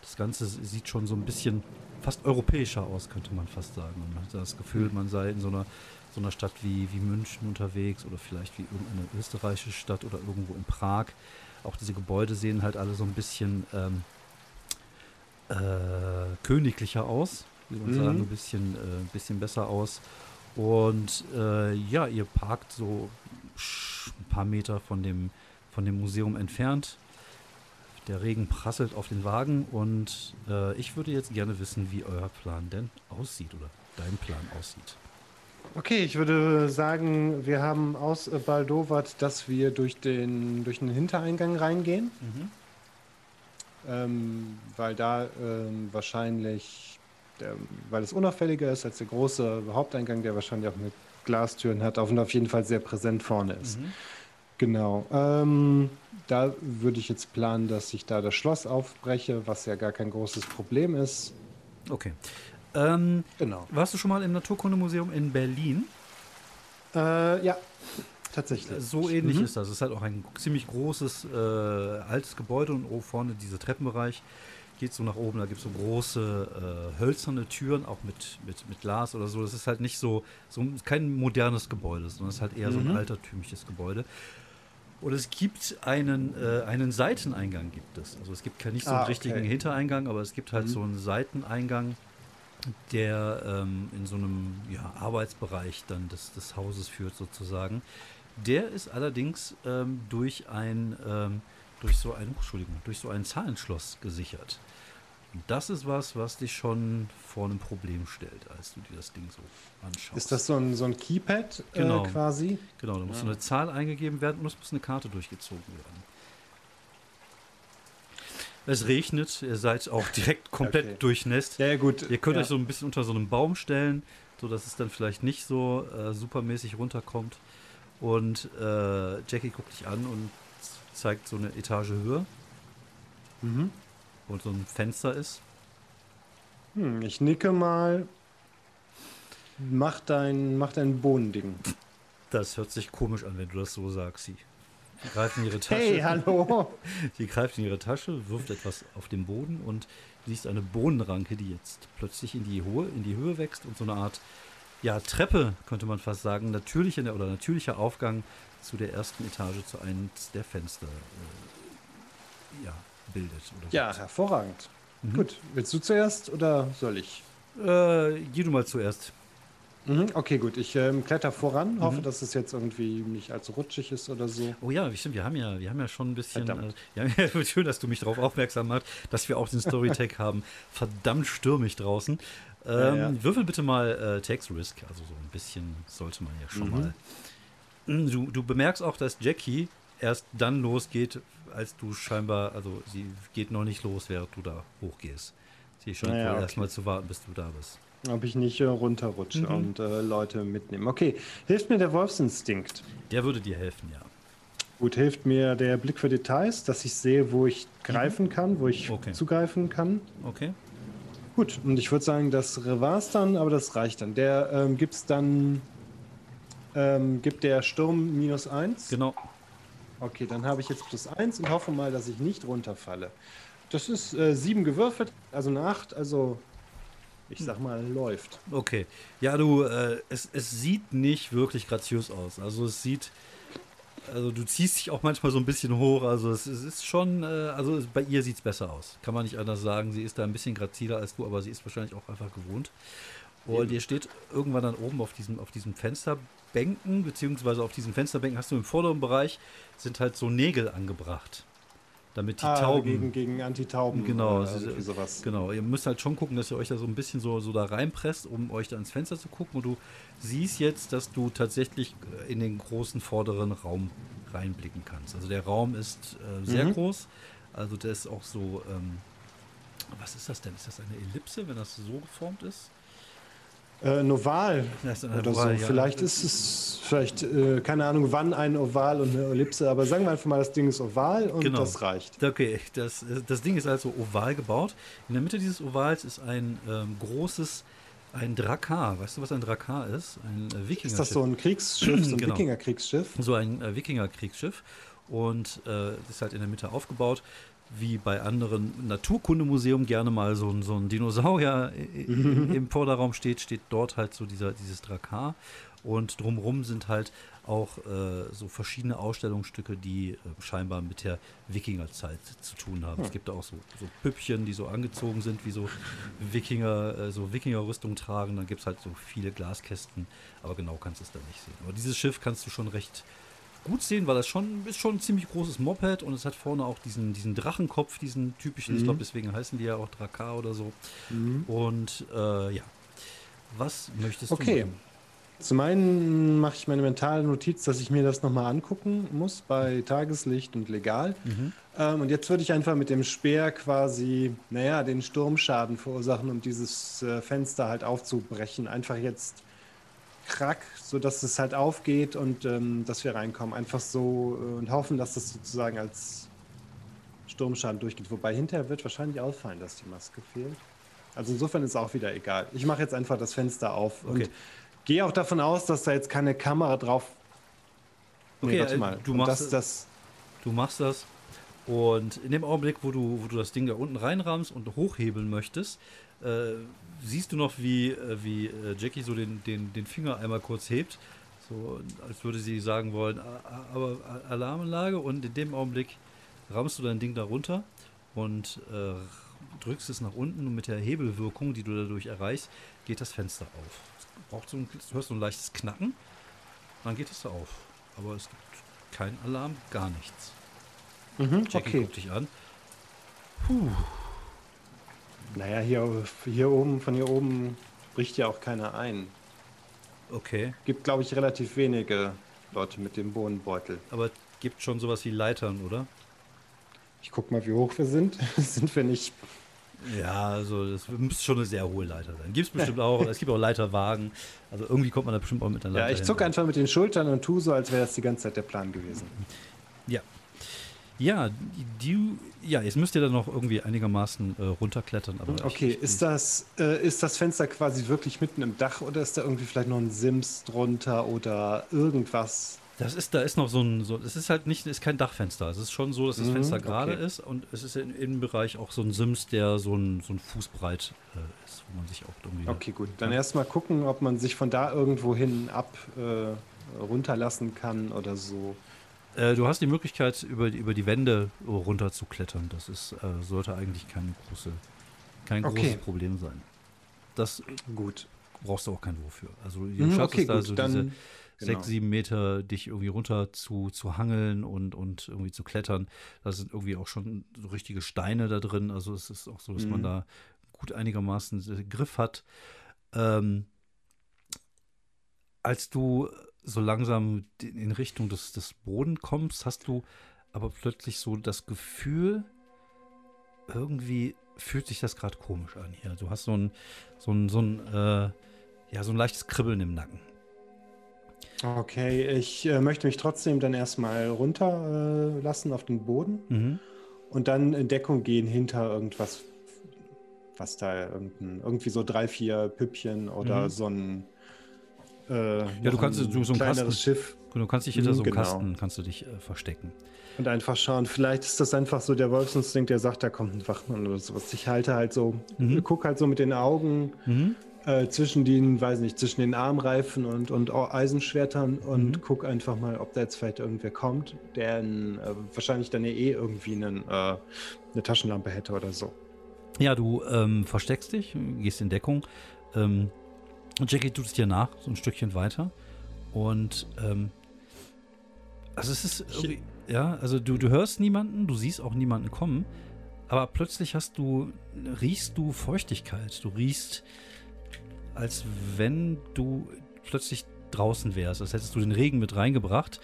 Das Ganze sieht schon so ein bisschen fast europäischer aus, könnte man fast sagen. Man hat das Gefühl, man sei in so einer, so einer Stadt wie, wie München unterwegs oder vielleicht wie irgendeine österreichische Stadt oder irgendwo in Prag. Auch diese Gebäude sehen halt alle so ein bisschen ähm, äh, königlicher aus wie man mhm. sagen, ein bisschen, äh, bisschen besser aus. Und äh, ja, ihr parkt so ein paar Meter von dem, von dem Museum entfernt. Der Regen prasselt auf den Wagen und äh, ich würde jetzt gerne wissen, wie euer Plan denn aussieht oder dein Plan aussieht. Okay, ich würde sagen, wir haben ausbaldowert, dass wir durch den, durch den Hintereingang reingehen. Mhm. Ähm, weil da ähm, wahrscheinlich der, weil es unauffälliger ist als der große Haupteingang, der wahrscheinlich auch mit Glastüren hat und auf jeden Fall sehr präsent vorne ist. Mhm. Genau. Ähm, da würde ich jetzt planen, dass ich da das Schloss aufbreche, was ja gar kein großes Problem ist. Okay. Ähm, genau. Warst du schon mal im Naturkundemuseum in Berlin? Äh, ja, tatsächlich. So ähnlich mhm. ist das. Es ist halt auch ein ziemlich großes, äh, altes Gebäude und oben vorne dieser Treppenbereich geht so nach oben, da gibt es so große äh, hölzerne Türen, auch mit, mit, mit Glas oder so. Das ist halt nicht so, so kein modernes Gebäude, sondern es ist halt eher mhm. so ein mhm. altertümliches Gebäude. Und es gibt einen, äh, einen Seiteneingang gibt es. Also es gibt nicht so einen ah, richtigen okay. Hintereingang, aber es gibt halt mhm. so einen Seiteneingang, der ähm, in so einem ja, Arbeitsbereich dann des, des Hauses führt sozusagen. Der ist allerdings ähm, durch ein ähm, durch so ein, Entschuldigung, durch so ein Zahlenschloss gesichert. Und das ist was, was dich schon vor einem Problem stellt, als du dir das Ding so anschaust. Ist das so ein, so ein Keypad äh, genau. quasi? Genau, da muss ja. eine Zahl eingegeben werden und es muss eine Karte durchgezogen werden. Es regnet, ihr seid auch direkt komplett okay. durchnässt. Ja, ja, gut. Ihr könnt ja. euch so ein bisschen unter so einem Baum stellen, sodass es dann vielleicht nicht so äh, supermäßig runterkommt. Und äh, Jackie guckt dich an und zeigt so eine Etage höher. Mhm. Wo so ein Fenster ist. Hm, ich nicke mal. Mach dein, mach dein Bohnending. Das hört sich komisch an, wenn du das so sagst. Sie greift in ihre Tasche. Hey, hallo! Sie greift in ihre Tasche, wirft etwas auf den Boden und siehst eine Bohnenranke, die jetzt plötzlich in die, Hohe, in die Höhe wächst und so eine Art ja, Treppe, könnte man fast sagen, natürlicher oder natürlicher Aufgang zu der ersten Etage, zu einem der Fenster äh, ja, bildet. ja, gibt. hervorragend. Mhm. Gut, willst du zuerst oder soll ich? Äh, geh du mal zuerst. Mhm, okay, gut. Ich ähm, kletter voran, mhm. hoffe, dass es jetzt irgendwie nicht allzu rutschig ist oder so. Oh ja, stimmt. Wir haben ja, wir haben ja schon ein bisschen. Äh, ja, schön, dass du mich darauf aufmerksam machst, dass wir auch den Storytag haben. Verdammt stürmig draußen. Ähm, ja, ja. Würfel bitte mal äh, Takes Risk. Also so ein bisschen sollte man ja schon mhm. mal du, du bemerkst auch, dass Jackie erst dann losgeht, als du scheinbar, also sie geht noch nicht los, während du da hochgehst. Sie scheint naja, okay. erstmal zu warten, bis du da bist. Ob ich nicht äh, runterrutsche mhm. und äh, Leute mitnehme. Okay, hilft mir der Wolfsinstinkt? Der würde dir helfen, ja. Gut, hilft mir der Blick für Details, dass ich sehe, wo ich greifen mhm. kann, wo ich okay. zugreifen kann. Okay. Gut, und ich würde sagen, das war es dann, aber das reicht dann. Der ähm, gibt es dann, ähm, gibt der Sturm minus eins? Genau. Okay, dann habe ich jetzt plus eins und hoffe mal, dass ich nicht runterfalle. Das ist äh, sieben gewürfelt, also eine acht, also ich sag mal, läuft. Okay. Ja, du, äh, es, es sieht nicht wirklich graziös aus. Also es sieht, also du ziehst dich auch manchmal so ein bisschen hoch. Also es, es ist schon, äh, also bei ihr sieht es besser aus. Kann man nicht anders sagen. Sie ist da ein bisschen graziler als du, aber sie ist wahrscheinlich auch einfach gewohnt. Und ihr steht irgendwann dann oben auf diesem, auf diesem Fensterbänken, beziehungsweise auf diesen Fensterbänken hast du im vorderen Bereich sind halt so Nägel angebracht damit die ah, Tauben. Gegen, gegen Antitauben. Genau, äh, sowas. genau. Ihr müsst halt schon gucken, dass ihr euch da so ein bisschen so, so da reinpresst, um euch da ins Fenster zu gucken. Und du siehst jetzt, dass du tatsächlich äh, in den großen vorderen Raum reinblicken kannst. Also der Raum ist äh, sehr mhm. groß. Also der ist auch so. Ähm, was ist das denn? Ist das eine Ellipse, wenn das so geformt ist? Äh, ein Oval oder Oval, so. Ja. Vielleicht ist es, vielleicht, äh, keine Ahnung, wann ein Oval und eine Ellipse, aber sagen wir einfach mal, das Ding ist oval und genau. das reicht. Okay, das, das Ding ist also oval gebaut. In der Mitte dieses Ovals ist ein ähm, großes, ein Drakar. Weißt du, was ein Drakar ist? Ein äh, Wikinger. Ist das so ein Kriegsschiff, so ein genau. Wikinger-Kriegsschiff? So ein äh, Wikinger-Kriegsschiff. Und äh, ist halt in der Mitte aufgebaut wie bei anderen Naturkundemuseum gerne mal so ein, so ein Dinosaurier im Vorderraum steht, steht dort halt so dieser, dieses Drakar. Und drumherum sind halt auch äh, so verschiedene Ausstellungsstücke, die äh, scheinbar mit der Wikingerzeit zu tun haben. Ja. Es gibt auch so, so Püppchen, die so angezogen sind, wie so Wikinger, äh, so Wikingerrüstung tragen. Dann gibt es halt so viele Glaskästen, aber genau kannst du es da nicht sehen. Aber dieses Schiff kannst du schon recht gut sehen, weil das schon ist schon ein ziemlich großes Moped und es hat vorne auch diesen, diesen Drachenkopf, diesen typischen, mhm. ich glaube, deswegen heißen die ja auch Drakar oder so. Mhm. Und äh, ja, was möchtest okay. du? Okay. Zum einen mache ich meine mentale Notiz, dass ich mir das nochmal angucken muss bei Tageslicht und legal. Mhm. Ähm, und jetzt würde ich einfach mit dem Speer quasi, naja, den Sturmschaden verursachen, um dieses äh, Fenster halt aufzubrechen. Einfach jetzt krack, sodass es halt aufgeht und ähm, dass wir reinkommen. Einfach so äh, und hoffen, dass das sozusagen als Sturmschaden durchgeht. Wobei hinterher wird wahrscheinlich auffallen, dass die Maske fehlt. Also insofern ist auch wieder egal. Ich mache jetzt einfach das Fenster auf okay. und gehe auch davon aus, dass da jetzt keine Kamera drauf. Nee, okay, warte äh, mal. Du machst das, das. Du machst das. Und in dem Augenblick, wo du, wo du das Ding da unten reinrammst und hochhebeln möchtest, äh, siehst du noch, wie, äh, wie äh, Jackie so den, den, den Finger einmal kurz hebt, so als würde sie sagen wollen, aber Alarmanlage und in dem Augenblick rammst du dein Ding da runter und äh, drückst es nach unten und mit der Hebelwirkung, die du dadurch erreichst, geht das Fenster auf. Es braucht so ein, du hörst so ein leichtes Knacken, dann geht es auf. Aber es gibt keinen Alarm, gar nichts. Mhm, Jackie okay. guckt dich an. Puh. Naja, hier, hier oben, von hier oben bricht ja auch keiner ein. Okay. Gibt, glaube ich, relativ wenige Leute mit dem Bohnenbeutel. Aber gibt schon sowas wie Leitern, oder? Ich guck mal, wie hoch wir sind. sind wir nicht. Ja, also das müsste schon eine sehr hohe Leiter sein. Gibt es bestimmt auch. es gibt auch Leiterwagen. Also irgendwie kommt man da bestimmt auch mit einer Leiter. Ja, ich zucke einfach mit den Schultern und tue so, als wäre das die ganze Zeit der Plan gewesen. Ja, ja, die, ja, jetzt müsst ihr dann noch irgendwie einigermaßen äh, runterklettern. Aber okay, ich, ist, das, äh, ist das Fenster quasi wirklich mitten im Dach oder ist da irgendwie vielleicht noch ein Sims drunter oder irgendwas? Das ist, da ist noch so ein, so, es ist halt nicht, ist kein Dachfenster. Es ist schon so, dass das mhm, Fenster gerade okay. ist und es ist im Innenbereich auch so ein Sims, der so ein, so ein Fußbreit äh, ist, wo man sich auch irgendwie. Okay, gut. Dann erstmal gucken, ob man sich von da irgendwo hin ab äh, runterlassen kann oder so. Äh, du hast die Möglichkeit, über, über die Wände runter zu klettern. Das ist, äh, sollte eigentlich keine große, kein okay. großes Problem sein. Das gut. brauchst du auch kein Wofür. Also du mhm, schaffst okay, es da gut, so dann, diese genau. sechs, sieben Meter dich irgendwie runter zu, zu hangeln und, und irgendwie zu klettern. Da sind irgendwie auch schon so richtige Steine da drin. Also es ist auch so, dass mhm. man da gut einigermaßen Griff hat. Ähm, als du so langsam in Richtung des, des Boden kommst, hast du aber plötzlich so das Gefühl, irgendwie fühlt sich das gerade komisch an hier. Du hast so ein, so ein, so ein, äh, ja, so ein leichtes Kribbeln im Nacken. Okay, ich äh, möchte mich trotzdem dann erstmal runterlassen äh, auf den Boden mhm. und dann in Deckung gehen hinter irgendwas, was da irgendwie so drei, vier Püppchen oder mhm. so ein äh, ja, du kannst so, so ein Kasten, Schiff. Du kannst dich hinter so einem genau. Kasten kannst du dich äh, verstecken. Und einfach schauen, vielleicht ist das einfach so der Wolfsinstinkt, der sagt, da kommt ein Wachmann oder sowas. Ich halte halt so, mhm. guck halt so mit den Augen mhm. äh, zwischen den, weiß nicht, zwischen den Armreifen und, und Eisenschwertern und mhm. guck einfach mal, ob da jetzt vielleicht irgendwer kommt, der äh, wahrscheinlich dann eh irgendwie einen, äh, eine Taschenlampe hätte oder so. Ja, du ähm, versteckst dich, gehst in Deckung. Ähm, Jackie tut es dir nach, so ein Stückchen weiter. Und ähm, also es ist irgendwie, ja, also du, du hörst niemanden, du siehst auch niemanden kommen, aber plötzlich hast du, riechst du Feuchtigkeit. Du riechst, als wenn du plötzlich draußen wärst, als hättest du den Regen mit reingebracht.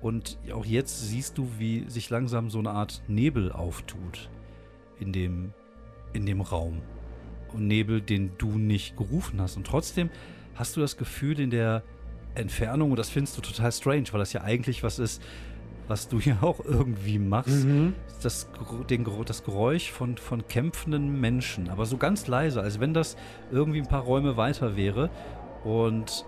Und auch jetzt siehst du, wie sich langsam so eine Art Nebel auftut in dem, in dem Raum. Und Nebel, den du nicht gerufen hast. Und trotzdem hast du das Gefühl in der Entfernung, und das findest du total strange, weil das ja eigentlich was ist, was du ja auch irgendwie machst, mhm. das, den, das Geräusch von, von kämpfenden Menschen. Aber so ganz leise, als wenn das irgendwie ein paar Räume weiter wäre. Und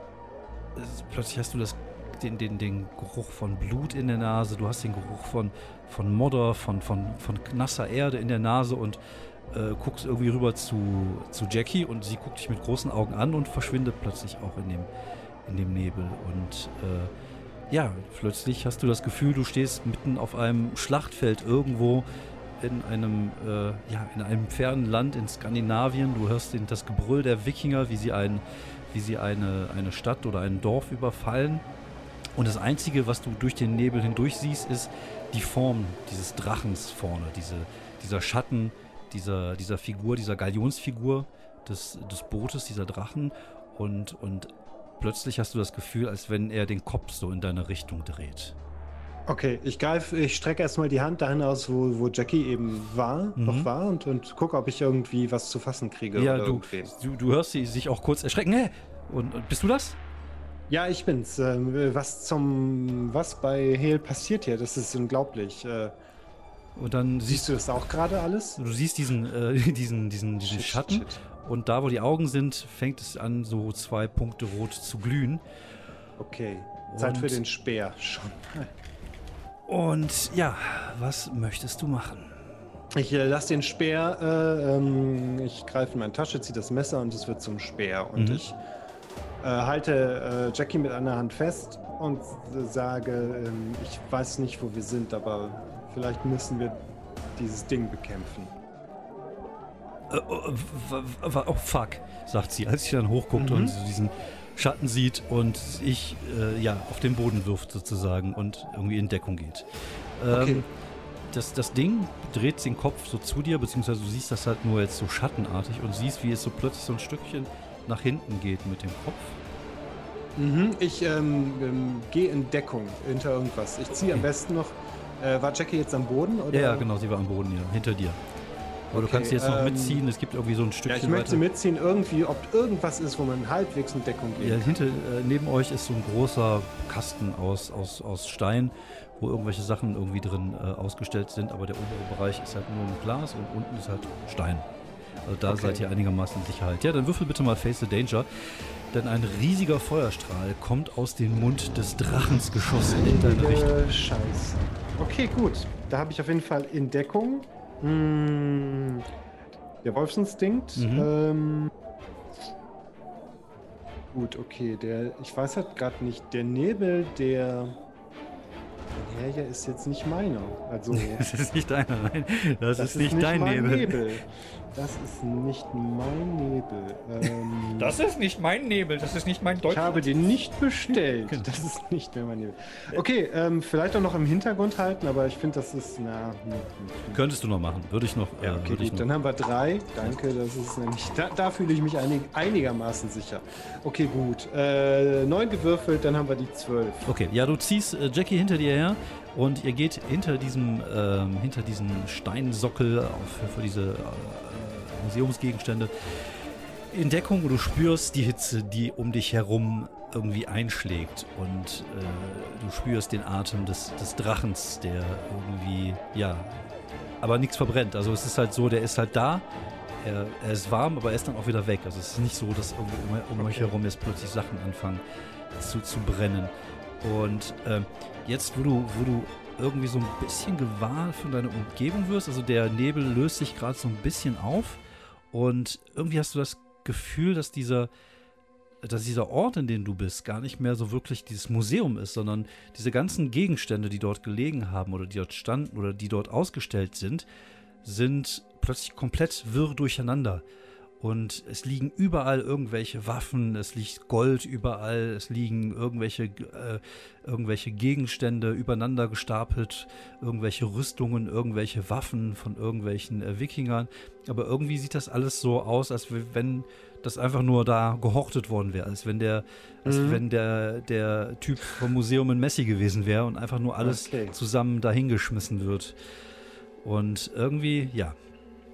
plötzlich hast du das, den, den, den Geruch von Blut in der Nase, du hast den Geruch von, von Modder, von, von, von nasser Erde in der Nase und äh, guckst irgendwie rüber zu, zu Jackie und sie guckt dich mit großen Augen an und verschwindet plötzlich auch in dem, in dem Nebel. Und äh, ja, plötzlich hast du das Gefühl, du stehst mitten auf einem Schlachtfeld irgendwo in einem, äh, ja, in einem fernen Land in Skandinavien. Du hörst den, das Gebrüll der Wikinger, wie sie, ein, wie sie eine, eine Stadt oder ein Dorf überfallen. Und das Einzige, was du durch den Nebel hindurch siehst, ist die Form dieses Drachens vorne, diese, dieser Schatten dieser, dieser Figur, dieser Galionsfigur des, des Bootes, dieser Drachen. Und, und plötzlich hast du das Gefühl, als wenn er den Kopf so in deine Richtung dreht. Okay, ich greife, ich strecke erstmal die Hand dahin aus, wo, wo Jackie eben war, mhm. noch war und, und gucke, ob ich irgendwie was zu fassen kriege. Ja, du, du, du, hörst sie sich auch kurz erschrecken. Hä? Und, und bist du das? Ja, ich bin's. Ähm, was zum, was bei Hale passiert hier? Das ist unglaublich. Und dann siehst du das auch gerade alles? Du siehst diesen, äh, diesen, diesen, diesen shit, Schatten. Shit. Und da, wo die Augen sind, fängt es an, so zwei Punkte rot zu glühen. Okay. Zeit und, für den Speer. Schon. Und ja, was möchtest du machen? Ich äh, lasse den Speer, äh, ähm, ich greife in meine Tasche, ziehe das Messer und es wird zum Speer. Und mhm. ich äh, halte äh, Jackie mit einer Hand fest und sage, ähm, ich weiß nicht, wo wir sind, aber vielleicht müssen wir dieses Ding bekämpfen. Äh, oh, oh, fuck, sagt sie, als sie dann hochguckt mhm. und diesen Schatten sieht und sich äh, ja, auf den Boden wirft sozusagen und irgendwie in Deckung geht. Ähm, okay. das, das Ding dreht den Kopf so zu dir, beziehungsweise du siehst das halt nur jetzt so schattenartig und siehst, wie es so plötzlich so ein Stückchen nach hinten geht mit dem Kopf. Mhm, ich ähm, ähm, gehe in Deckung hinter irgendwas. Ich ziehe okay. am besten noch. Äh, war Jackie jetzt am Boden? Oder? Ja, genau, sie war am Boden, ja, hinter dir. Aber okay, du kannst jetzt noch ähm, mitziehen, es gibt irgendwie so ein Stückchen Ja, ich möchte weiter. mitziehen, irgendwie, ob irgendwas ist, wo man halbwegs in Deckung geht. Ja, hinter, äh, neben euch ist so ein großer Kasten aus, aus, aus Stein, wo irgendwelche Sachen irgendwie drin äh, ausgestellt sind, aber der obere Bereich ist halt nur ein Glas und unten ist halt Stein. Also da okay. seid ihr einigermaßen in Sicherheit. Ja, dann würfel bitte mal Face the Danger. Denn ein riesiger Feuerstrahl kommt aus dem Mund des Drachens geschossen in deine Richtung. Scheiße. Okay, gut. Da habe ich auf jeden Fall in Deckung. Hm, der Wolfsinstinkt. Mhm. Ähm, gut, okay. Der, ich weiß halt gerade nicht. Der Nebel, der ja, ja, ist jetzt nicht meiner. Also, das ist nicht deiner, nein. Das, das ist, ist, nicht, nicht dein Nebel. Nebel. Das ist nicht mein Nebel. Ähm, das ist nicht mein Nebel, das ist nicht mein Deutsch. Ich habe den nicht bestellt. Genau. Das ist nicht mehr mein Nebel. Okay, ähm, vielleicht auch noch im Hintergrund halten, aber ich finde, das ist, na. Hm, hm, hm. Könntest du noch machen, würde ich noch. Ja, okay, äh, gut. Dann haben wir drei. Danke, das ist nämlich. Da, da fühle ich mich einig, einigermaßen sicher. Okay, gut. Äh, neun gewürfelt, dann haben wir die zwölf. Okay, ja, du ziehst äh, Jackie hinter dir her und ihr geht hinter diesem, ähm, hinter diesen Steinsockel auf, für diese. Äh, Museumsgegenstände in Deckung und du spürst die Hitze, die um dich herum irgendwie einschlägt und äh, du spürst den Atem des, des Drachens, der irgendwie, ja, aber nichts verbrennt. Also es ist halt so, der ist halt da, er, er, ist warm, aber er ist dann auch wieder weg. Also es ist nicht so, dass irgendwie um, um okay. euch herum jetzt plötzlich Sachen anfangen zu, zu brennen. Und äh, jetzt, wo du, wo du irgendwie so ein bisschen gewahr von deiner Umgebung wirst, also der Nebel löst sich gerade so ein bisschen auf und irgendwie hast du das Gefühl, dass dieser, dass dieser Ort, in dem du bist, gar nicht mehr so wirklich dieses Museum ist, sondern diese ganzen Gegenstände, die dort gelegen haben oder die dort standen oder die dort ausgestellt sind, sind plötzlich komplett wirr durcheinander. Und es liegen überall irgendwelche Waffen, es liegt Gold überall, es liegen irgendwelche, äh, irgendwelche Gegenstände übereinander gestapelt, irgendwelche Rüstungen, irgendwelche Waffen von irgendwelchen äh, Wikingern. Aber irgendwie sieht das alles so aus, als wenn das einfach nur da gehortet worden wäre, als wenn der, als mhm. wenn der, der Typ vom Museum in Messi gewesen wäre und einfach nur alles okay. zusammen dahingeschmissen wird. Und irgendwie, ja,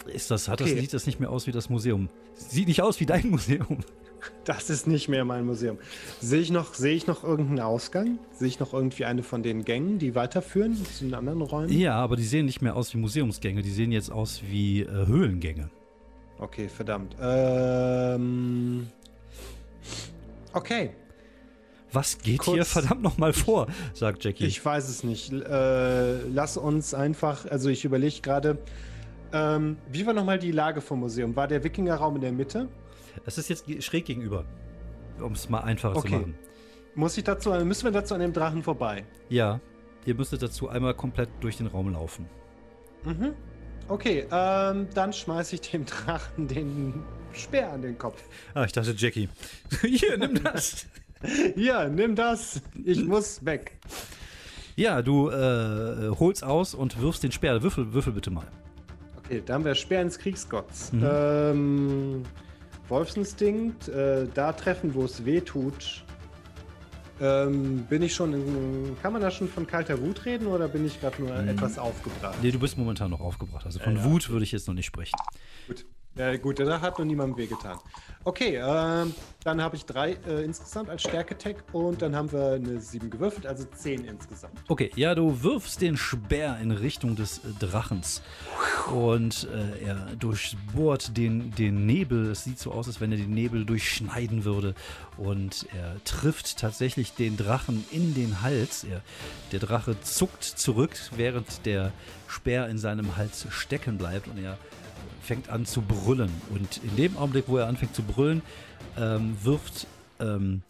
ist das, hat okay. das, sieht das nicht mehr aus wie das Museum. Sieht nicht aus wie dein Museum. Das ist nicht mehr mein Museum. Sehe ich noch, sehe ich noch irgendeinen Ausgang? Sehe ich noch irgendwie eine von den Gängen, die weiterführen zu den anderen Räumen? Ja, aber die sehen nicht mehr aus wie Museumsgänge. Die sehen jetzt aus wie äh, Höhlengänge. Okay, verdammt. Ähm. Okay. Was geht Kurz, hier verdammt nochmal vor? sagt Jackie. Ich weiß es nicht. Äh, lass uns einfach, also ich überlege gerade, ähm, wie war nochmal die Lage vom Museum? War der Wikingerraum in der Mitte? Es ist jetzt schräg gegenüber, um es mal einfacher okay. zu machen. Muss ich dazu, müssen wir dazu an dem Drachen vorbei? Ja, ihr müsstet dazu einmal komplett durch den Raum laufen. Mhm. Okay, ähm, dann schmeiße ich dem Drachen den Speer an den Kopf. Ah, ich dachte Jackie. Hier, nimm das. Hier, nimm das. Ich muss weg. Ja, du äh, holst aus und wirfst den Speer. Würfel, würfel bitte mal. Okay, da haben wir Speer ins Kriegsgotts. Mhm. Ähm, Wolfsinstinkt, äh, da treffen, wo es weh tut. Ähm, bin ich schon in, kann man da schon von kalter Wut reden oder bin ich gerade nur mhm. etwas aufgebracht? Nee, du bist momentan noch aufgebracht. Also von ja, ja. Wut würde ich jetzt noch nicht sprechen. Gut. Ja, gut, der hat noch niemandem wehgetan. Okay, ähm, dann habe ich drei äh, insgesamt als Stärke-Tag und dann haben wir eine sieben gewürfelt, also zehn insgesamt. Okay, ja, du wirfst den Speer in Richtung des äh, Drachens und äh, er durchbohrt den, den Nebel. Es sieht so aus, als wenn er den Nebel durchschneiden würde und er trifft tatsächlich den Drachen in den Hals. Er, der Drache zuckt zurück, während der Speer in seinem Hals stecken bleibt und er fängt an zu brüllen. Und in dem Augenblick, wo er anfängt zu brüllen, ähm, wirft ähm,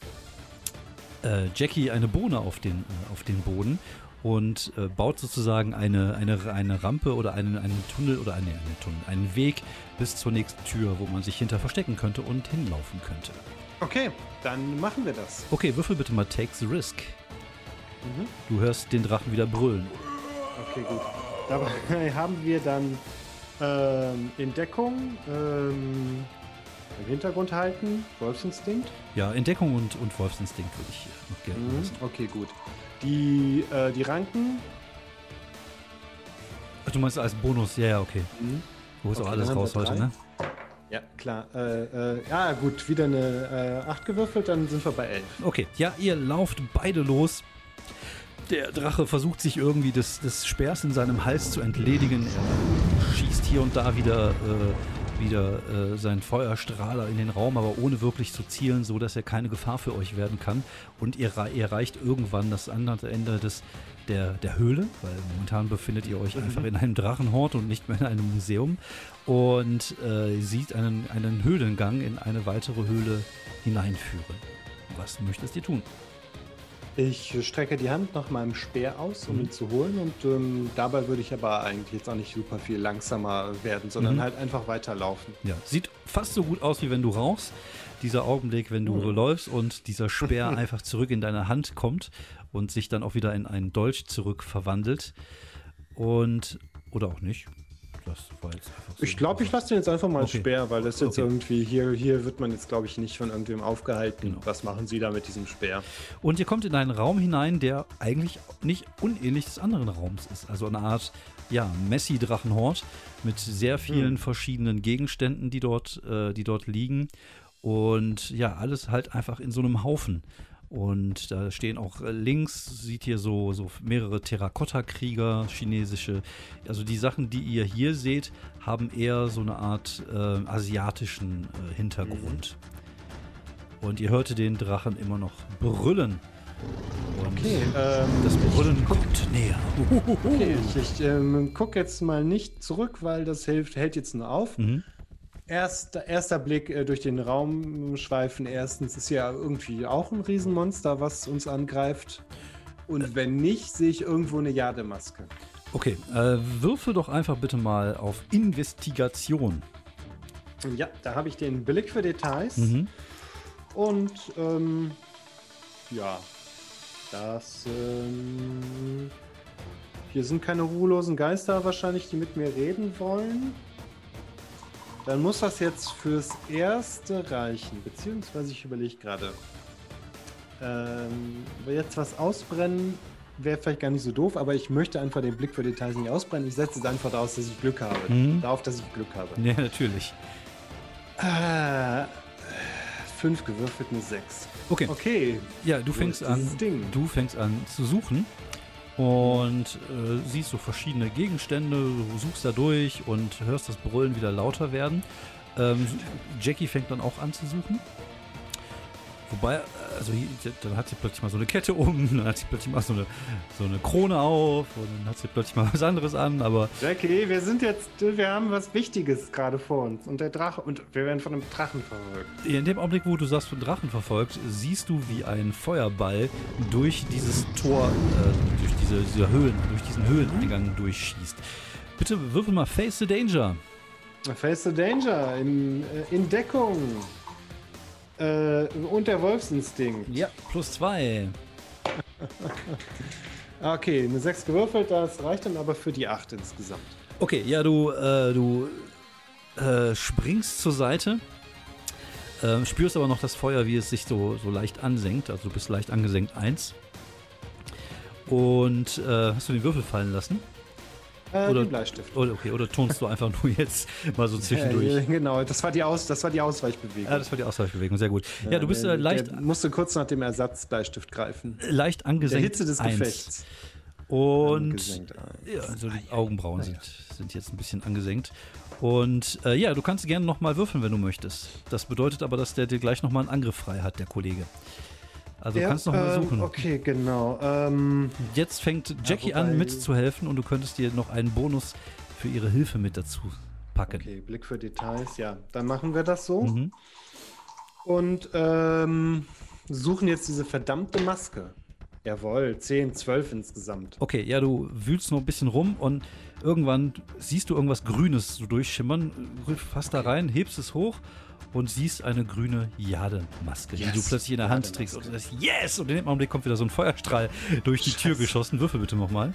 äh, Jackie eine Bohne auf den, äh, auf den Boden und äh, baut sozusagen eine, eine, eine Rampe oder einen, einen Tunnel oder eine, einen Tunnel, einen Weg bis zur nächsten Tür, wo man sich hinter verstecken könnte und hinlaufen könnte. Okay, dann machen wir das. Okay, würfel bitte mal Take the Risk. Mhm. Du hörst den Drachen wieder brüllen. Okay, gut. Dabei haben wir dann ähm, Entdeckung, ähm, im Hintergrund halten, Wolfsinstinkt. Ja, Entdeckung und, und Wolfsinstinkt würde ich noch gerne mhm. Lassen. Okay, gut. Die, äh, die Ranken. Ach, du meinst als Bonus, ja, ja, okay. Mhm. Du holst okay, auch alles raus heute, ne? Ja, klar. Äh, äh, ja, gut, wieder eine äh, 8 gewürfelt, dann sind wir bei 11. Okay, ja, ihr lauft beide los der Drache versucht sich irgendwie des, des Speers in seinem Hals zu entledigen. Er schießt hier und da wieder, äh, wieder äh, seinen Feuerstrahler in den Raum, aber ohne wirklich zu zielen, so dass er keine Gefahr für euch werden kann. Und ihr, ihr erreicht irgendwann das andere Ende des, der, der Höhle, weil momentan befindet ihr euch einfach in einem Drachenhort und nicht mehr in einem Museum. Und äh, sieht einen, einen Höhlengang in eine weitere Höhle hineinführen. Was möchtest ihr tun? Ich strecke die Hand nach meinem Speer aus, um mhm. ihn zu holen. Und ähm, dabei würde ich aber eigentlich jetzt auch nicht super viel langsamer werden, sondern mhm. halt einfach weiterlaufen. Ja, sieht fast so gut aus, wie wenn du rauchst. Dieser Augenblick, wenn du mhm. läufst und dieser Speer einfach zurück in deine Hand kommt und sich dann auch wieder in einen Dolch zurück verwandelt. Und, oder auch nicht. Das war jetzt einfach so. Ich glaube, ich lasse den jetzt einfach mal Okay. Speer, weil das jetzt Okay. irgendwie hier, hier wird man jetzt, glaube ich, nicht von irgendwem aufgehalten. Genau. Was machen Sie da mit diesem Speer? Und ihr kommt in einen Raum hinein, der eigentlich nicht unähnlich des anderen Raums ist. Also eine Art, ja, Messi-Drachenhort mit sehr vielen verschiedenen Gegenständen, die dort, äh, die dort liegen. Und ja, alles halt einfach in so einem Haufen. Und da stehen auch äh, links, sieht hier so, so mehrere Terrakotta-Krieger, chinesische. Also die Sachen, die ihr hier seht, haben eher so eine Art äh, asiatischen äh, Hintergrund. Und ihr hörte den Drachen immer noch brüllen. Und Okay, ähm, das Brüllen kommt näher. okay ich, ich ähm, gucke jetzt mal nicht zurück, weil das hilft, hält jetzt nur auf. Mhm. Erster, erster Blick äh, durch den Raum schweifen. Erstens ist ja irgendwie auch ein Riesenmonster, was uns angreift. Und wenn nicht, sehe ich irgendwo eine Jademaske. Okay, äh, würfel doch einfach bitte mal auf Investigation. Ja, da habe ich den Blick für Details. Mhm. Und ähm, ja, das ähm, hier sind keine ruhelosen Geister wahrscheinlich, die mit mir reden wollen. Dann muss das jetzt fürs Erste reichen, beziehungsweise ich überlege gerade. Ähm, jetzt was ausbrennen wäre vielleicht gar nicht so doof, aber ich möchte einfach den Blick für Details nicht ausbrennen. Ich setze es einfach daraus, dass ich Glück habe. Mhm. Darauf, dass ich Glück habe. Ja, natürlich. Ah, fünf gewürfelt, eine sechs. Okay, Okay, ja, du so fängst an. Ding. Du fängst an zu suchen und äh, siehst so verschiedene Gegenstände, suchst da durch und hörst das Brüllen wieder lauter werden. Ähm, Jackie fängt dann auch an zu suchen. Wobei, äh, also hier, dann hat sie plötzlich mal so eine Kette um, dann hat sie plötzlich mal so eine, so eine Krone auf und dann hat sie plötzlich mal was anderes an, aber Jackie, wir sind jetzt, wir haben was Wichtiges gerade vor uns. Und der Drache, und wir werden von einem Drachen verfolgt. in dem Augenblick, wo du sagst, von Drachen verfolgt, siehst du, wie ein Feuerball durch dieses Tor, äh, durch diese, diese Höhlen, durch diesen Höhleneingang durchschießt. Bitte würfel mal Face the Danger. Face the Danger, in, äh, in Deckung. Äh, und der Wolfsinstinkt. Ja, plus zwei. Okay, eine 6 gewürfelt, das reicht dann aber für die 8 insgesamt. Okay, ja, du, äh, du äh, springst zur Seite, äh, spürst aber noch das Feuer, wie es sich so, so leicht ansenkt. Also du bist leicht angesenkt, eins. Und äh, hast du den Würfel fallen lassen? Äh, Oder- Bleistift. Oder, okay, oder tonst du einfach nur jetzt mal so zwischendurch? Äh, genau, das war die, Aus, das war die Ausweichbewegung. Ja, das war die Ausweichbewegung, sehr gut. Ja, du bist Der- äh, leicht, Der musste kurz nach dem Ersatzbleistift greifen. leicht Der angesenkt. Hitze des eins. Gefechts. Und ja, also die Augenbrauen sind, sind jetzt ein bisschen angesenkt. Und äh, ja, du kannst gerne nochmal würfeln, wenn du möchtest. Das bedeutet aber, dass der dir gleich nochmal einen Angriff frei hat, der Kollege. Also du Ja, kannst nochmal ähm, suchen. Okay, genau. Ähm, Jetzt fängt Jackie wobei- an mitzuhelfen und du könntest dir noch einen Bonus für ihre Hilfe mit dazu packen. okay, Blick für Details, ja. Dann machen wir das so. Mhm. Und ähm, suchen jetzt diese verdammte Maske. Jawohl, 10, 12 insgesamt. Okay, ja, du wühlst noch ein bisschen rum und irgendwann siehst du irgendwas Grünes so durchschimmern, fasst da rein, hebst es hoch und siehst eine grüne Jademaske, die Yes, du plötzlich in der Hand trägst. Und sagst, yes! Und in dem Augenblick kommt wieder so ein Feuerstrahl durch die Tür Scheiße. geschossen. Würfel bitte nochmal.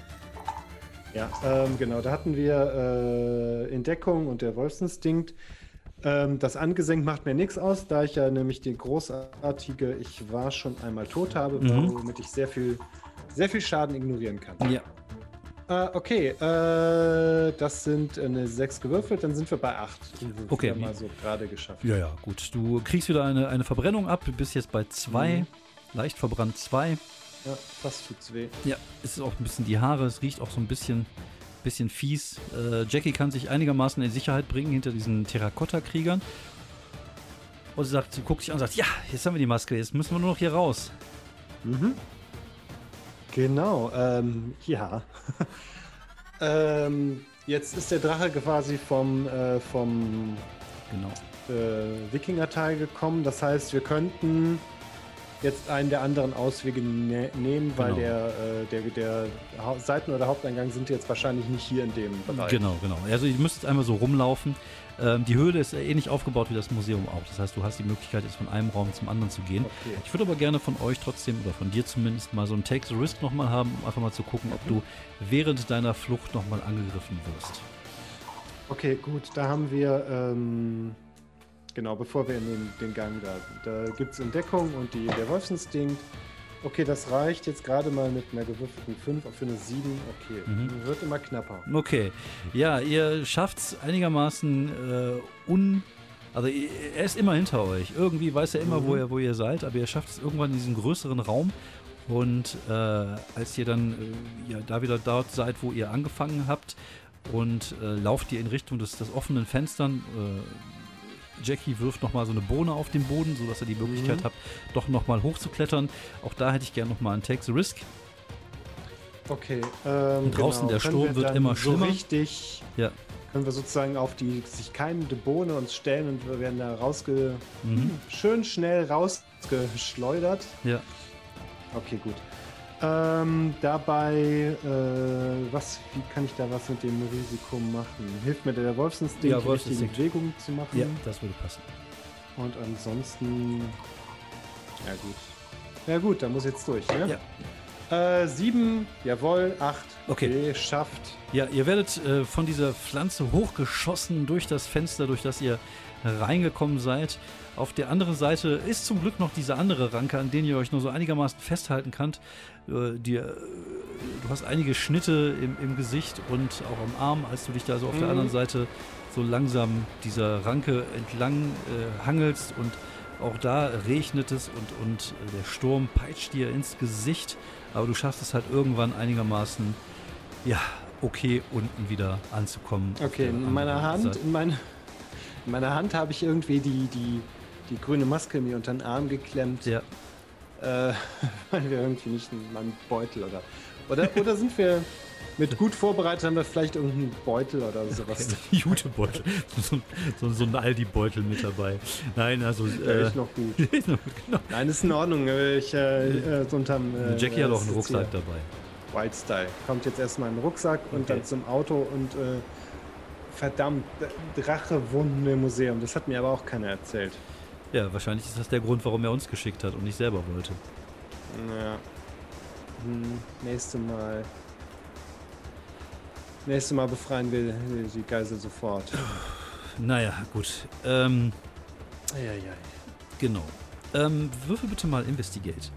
Ja, ähm, genau. Da hatten wir äh, Entdeckung und der Wolfsinstinkt. Ähm, das angesenkt macht mir nichts aus, da ich ja nämlich die großartige Ich war schon einmal tot habe, Mhm. womit ich sehr viel, sehr viel Schaden ignorieren kann. Ja. Äh, okay, äh, das sind eine 6 gewürfelt, dann sind wir bei 8. Okay. mal so gerade geschafft. Ja, ja, gut. Du kriegst wieder eine, eine Verbrennung ab, du bist jetzt bei zwei, Mhm. leicht verbrannt zwei. Ja, fast tut's weh. Ja, es ist auch ein bisschen die Haare, es riecht auch so ein bisschen, bisschen fies. Äh, Jackie kann sich einigermaßen in Sicherheit bringen hinter diesen Terrakotta-Kriegern. Und sie sagt, sie guckt sich an und sagt, ja, jetzt haben wir die Maske, jetzt müssen wir nur noch hier raus. Mhm. Genau, ähm, ja. ähm, jetzt ist der Drache quasi vom, äh, vom Genau. äh, Wikingerteil gekommen. Das heißt, wir könnten jetzt einen der anderen Auswege ne nehmen, weil Genau. der, äh, der, der Seiten- oder Haupteingang sind jetzt wahrscheinlich nicht hier in dem Bereich. Genau, genau. Also ihr müsst jetzt einmal so rumlaufen. Ähm, die Höhle ist ähnlich aufgebaut wie das Museum auch. Das heißt, du hast die Möglichkeit, jetzt von einem Raum zum anderen zu gehen. Okay. Ich würde aber gerne von euch trotzdem oder von dir zumindest mal so ein Take the Risk nochmal haben, um einfach mal zu gucken, ob du während deiner Flucht nochmal angegriffen wirst. Okay, gut, da haben wir, ähm, genau, bevor wir in den, den Gang da, da gibt es Entdeckung und die, der Wolfsinstinkt. Okay, das reicht jetzt gerade mal mit einer gewürfelten 5 für eine 7. Okay, Mhm. wird immer knapper. Okay. Ja, ihr schafft es einigermaßen äh, un. Also er ist immer hinter euch. Irgendwie weiß er immer, Mhm. wo, ihr, wo ihr seid, aber ihr schafft es irgendwann in diesen größeren Raum. Und äh, als ihr dann äh, ja, da wieder dort seid, wo ihr angefangen habt, und äh, lauft ihr in Richtung des, des offenen Fenstern, äh, Jackie wirft nochmal so eine Bohne auf den Boden, sodass ihr die Möglichkeit Mhm. habt, doch nochmal hochzuklettern. Auch da hätte ich gerne nochmal einen Take the Risk. Okay, ähm, Und draußen der können Sturm wir wird dann immer so schlimmer. richtig, Ja. können wir sozusagen auf die sich keimende Bohne uns stellen und wir werden da rausge... Mhm. schön schnell rausgeschleudert. Ja. Okay, gut. Ähm, dabei, äh, was, wie kann ich da was mit dem Risiko machen? Hilft mir der Wolfsinstinkt, Ja, die Wolfsinstinkt. richtigen Bewegungen zu machen? Ja, das würde passen. Und ansonsten, ja gut. Ja gut, da muss jetzt durch, ne? Äh, sieben, jawohl, acht. Okay. schafft. Ja, ihr werdet äh, von dieser Pflanze hochgeschossen durch das Fenster, durch das ihr reingekommen seid. Auf der anderen Seite ist zum Glück noch diese andere Ranke, an denen ihr euch nur so einigermaßen festhalten könnt. Äh, dir, äh, du hast einige Schnitte im, im Gesicht und auch am Arm, als du dich da so auf der Mhm. anderen Seite so langsam dieser Ranke entlang äh, hangelst und auch da regnet es und, und äh, der Sturm peitscht dir ins Gesicht, aber du schaffst es halt irgendwann einigermaßen, ja, okay, unten wieder anzukommen. Okay, in meiner Hand, Seite. in, meine, in meiner Hand habe ich irgendwie die, die, die grüne Maske mir unter den Arm geklemmt. Ja, Äh, weil wir irgendwie nicht in meinem Beutel oder. Oder, oder sind wir mit gut vorbereitet, haben wir vielleicht irgendeinen Beutel oder sowas. Jutebeutel. So, so, so ein Aldi-Beutel mit dabei. Nein, also. Der Äh, ist noch gut. genau. Nein, ist in Ordnung. Ich, äh, äh, so unterm, äh, Jackie hat auch einen ist Rucksack hier dabei. Wild Style. Kommt jetzt erstmal in den Rucksack und Okay. dann zum Auto und äh, verdammt, Drache wohnen im Museum. Das hat mir aber auch keiner erzählt. Ja, wahrscheinlich ist das der Grund, warum er uns geschickt hat und nicht selber wollte. Ja. Hm, nächste Mal. Nächste Mal befreien wir die Geisel sofort. Naja, gut. Ähm, Eieiei. genau. Ähm, würfel bitte mal Investigate.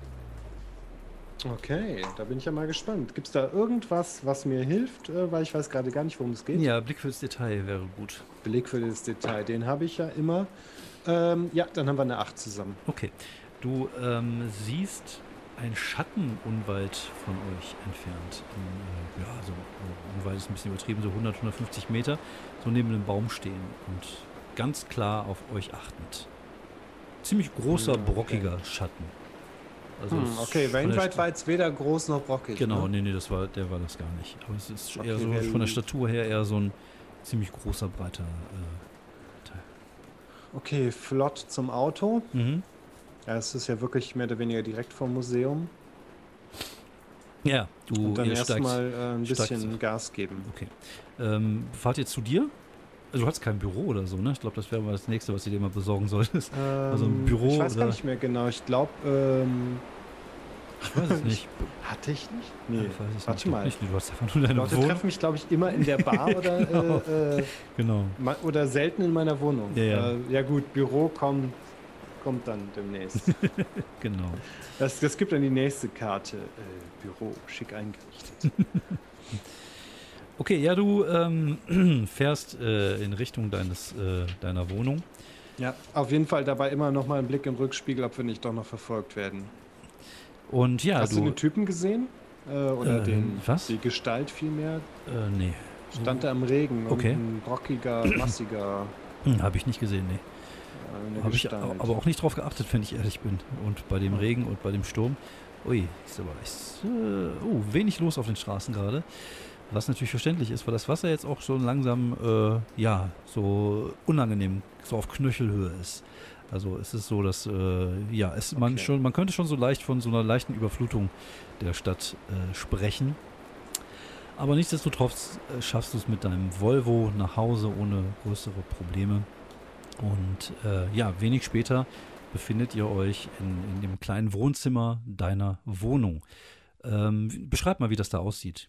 Okay, da bin ich ja mal gespannt. Gibt es da irgendwas, was mir hilft? Äh, weil ich weiß gerade gar nicht, worum es geht. Ja, Blick fürs Detail wäre gut. Beleg für das Detail, den habe ich ja immer. Ähm, ja, dann haben wir eine 8 zusammen. Okay. Du ähm, siehst einen Schatten unweit von euch entfernt. In, äh, ja, so äh, unweit ist ein bisschen übertrieben, so 100, 150 Meter, so neben einem Baum stehen und ganz klar auf euch achtend. Ziemlich großer, okay. brockiger Schatten. Also Hm, okay, Sta- war jetzt weder groß noch brockig. Genau, Ne? nee, nee, das war, der war das gar nicht. Aber es ist Okay, eher so von der Statur her eher so ein ziemlich großer, breiter äh, Teil. Okay, flott zum Auto. Mhm. Ja, es ist ja wirklich mehr oder weniger direkt vom Museum. Ja, du Und dann ihr steigst. erstmal äh, ein steigst bisschen auf. Gas geben. Okay. Ähm, fahrt ihr zu dir? Also du hast kein Büro oder so, ne? Ich glaube, das wäre mal das nächste, was du dir mal besorgen solltest. Also ein Ähm, Büro Ich weiß gar oder- nicht mehr genau. Ich glaube, ähm, Ich weiß es nicht. hatte ich nicht? Nee, Ich weiß es warte nicht. mal. Nicht. Du hast einfach nur deine Leute Wohnung. treffen mich, glaube ich, immer in der Bar oder, Genau. äh, äh, Genau. oder selten in meiner Wohnung. Ja, ja. Äh, ja gut, Büro kommt, kommt dann demnächst. Genau. Das, das gibt dann die nächste Karte. Äh, Büro, schick eingerichtet. Okay, ja, du ähm, fährst äh, in Richtung deines, äh, deiner Wohnung. ja, auf jeden Fall dabei immer noch mal einen Blick im Rückspiegel, ob wir nicht doch noch verfolgt werden. Und ja, Hast du, du. den Typen gesehen? Äh, oder Äh, den, was? die Gestalt vielmehr? äh, nee. Stand da im Regen. Okay. Ein brockiger, massiger Hm, Habe ich nicht gesehen, nee. Äh, Habe ich aber auch nicht drauf geachtet, wenn ich ehrlich bin. Und bei dem Regen und bei dem Sturm. Ui, ist aber ist, äh, oh, wenig los auf den Straßen gerade. Was natürlich verständlich ist, weil das Wasser jetzt auch schon langsam, äh, ja, so unangenehm, so auf Knöchelhöhe ist. Also es ist so, dass, äh, ja, es, man, Okay. schon, man könnte schon so leicht von so einer leichten Überflutung der Stadt äh, sprechen. Aber nichtsdestotrotz äh, schaffst du es mit deinem Volvo nach Hause ohne größere Probleme. Und äh, ja, wenig später befindet ihr euch in, in dem kleinen Wohnzimmer deiner Wohnung. Ähm, beschreib mal, wie das da aussieht.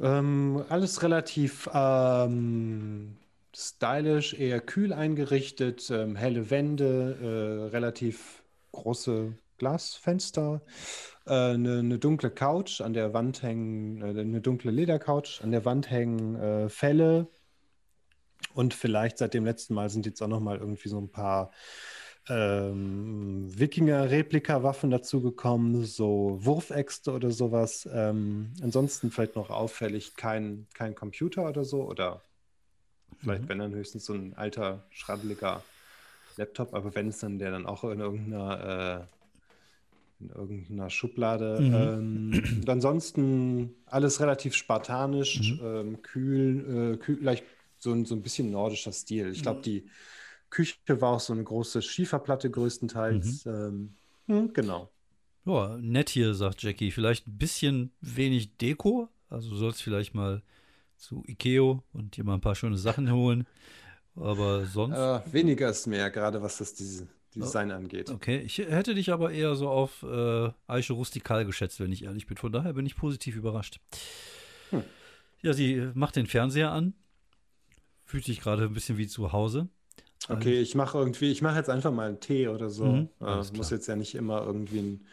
Ähm, alles relativ ähm, stylisch, eher kühl eingerichtet, ähm, helle Wände, äh, relativ große Glasfenster, äh, eine, eine, dunkle Couch, an der Wand hängen, äh, eine dunkle Ledercouch, an der Wand hängen äh, Felle und vielleicht seit dem letzten Mal sind jetzt auch noch mal irgendwie so ein paar ähm, Wikinger-Replika-Waffen dazugekommen, so Wurfäxte oder sowas. Ähm, ansonsten vielleicht noch auffällig kein, kein Computer oder so oder vielleicht, mhm. wenn dann höchstens so ein alter, schrabbeliger Laptop, aber wenn es dann der dann auch in irgendeiner, äh, in irgendeiner Schublade. Mhm. Ähm, und ansonsten alles relativ spartanisch, mhm. ähm, kühl, äh, kühl, leicht so ein, so ein bisschen nordischer Stil. Ich glaube, mhm. die Küche war auch so eine große Schieferplatte größtenteils. Mhm. Ähm, hm, genau. Ja, nett hier, sagt Jackie. Vielleicht ein bisschen wenig Deko. Also du sollst vielleicht mal zu Ikeo und dir mal ein paar schöne Sachen holen. Aber sonst. Äh, weniger ist mehr, gerade was das diese Design angeht. Okay, ich hätte dich aber eher so auf äh, Eiche rustikal geschätzt, wenn ich ehrlich bin. Von daher bin ich positiv überrascht. Hm. Ja, sie macht den Fernseher an. Fühlt sich gerade ein bisschen wie zu Hause. Okay, ich mache irgendwie, ich mache jetzt einfach mal einen Tee oder so. Mhm, äh, muss jetzt ja nicht immer irgendwie ein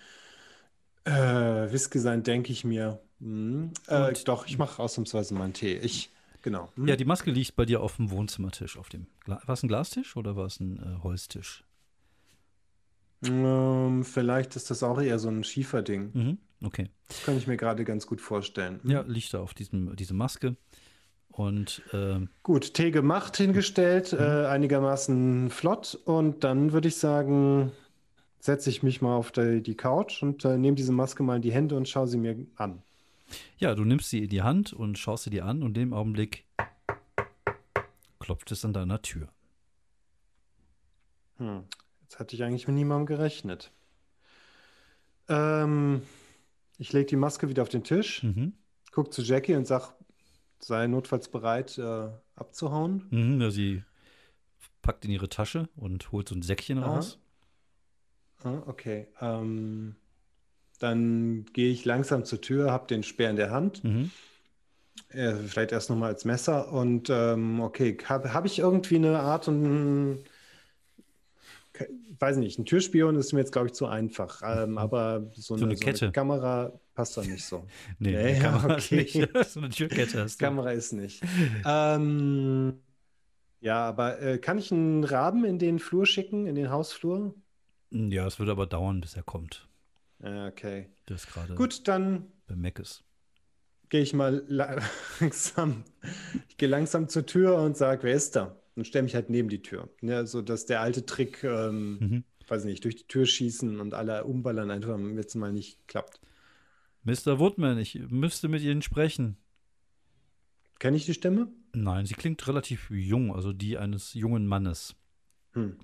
äh, Whisky sein, denke ich mir. Mhm. Äh, doch, ich mache ausnahmsweise mal einen Tee. Ich, genau. Mhm. Ja, die Maske liegt bei dir auf dem Wohnzimmertisch. Auf dem war es ein Glastisch oder war es ein äh, Holztisch? Ähm, vielleicht ist das auch eher so ein Schieferding. Mhm, okay. Das kann ich mir gerade ganz gut vorstellen. Ja, liegt da auf diesem, diese Maske. Und äh, gut, Tee gemacht, hingestellt, mhm. äh, einigermaßen flott. Und dann würde ich sagen, setze ich mich mal auf die, die Couch und äh, nehme diese Maske mal in die Hände und schaue sie mir an. Ja, du nimmst sie in die Hand und schaust sie dir an und in dem Augenblick klopft es an deiner Tür. Hm, jetzt hatte ich eigentlich mit niemandem gerechnet. Ähm, ich lege die Maske wieder auf den Tisch, mhm. gucke zu Jackie und sage, sei notfalls bereit, äh, abzuhauen. Mhm, ja, sie packt in ihre Tasche und holt so ein Säckchen Aha. raus. Ah, okay. Ähm, dann gehe ich langsam zur Tür, habe den Speer in der Hand. Mhm. Äh, vielleicht erst nochmal als Messer. Und ähm, okay, habe hab ich irgendwie eine Art und weiß nicht, ein Türspion ist mir jetzt, glaube ich, zu einfach. Ähm, mhm. aber so, so eine, eine, Kette. So eine Kamera passt doch nicht so. nee, nee Kamera okay. ist nicht. so eine Türkette du. Kamera ist nicht. ähm, ja, aber äh, kann ich einen Raben in den Flur schicken, in den Hausflur? Ja, es würde aber dauern, bis er kommt. Okay. Ist gerade. Gut, dann. Bei Mac ist. Gehe ich mal langsam. Ich gehe langsam zur Tür und sage, wer ist da? Und stelle mich halt neben die Tür. Ja, so dass der alte Trick, ähm, mhm. weiß nicht, durch die Tür schießen und alle umballern einfach am letzten Mal nicht klappt. Mr. Woodman, ich müsste mit Ihnen sprechen. Kenne ich die Stimme? Nein, sie klingt relativ jung, also die eines jungen Mannes. Hm.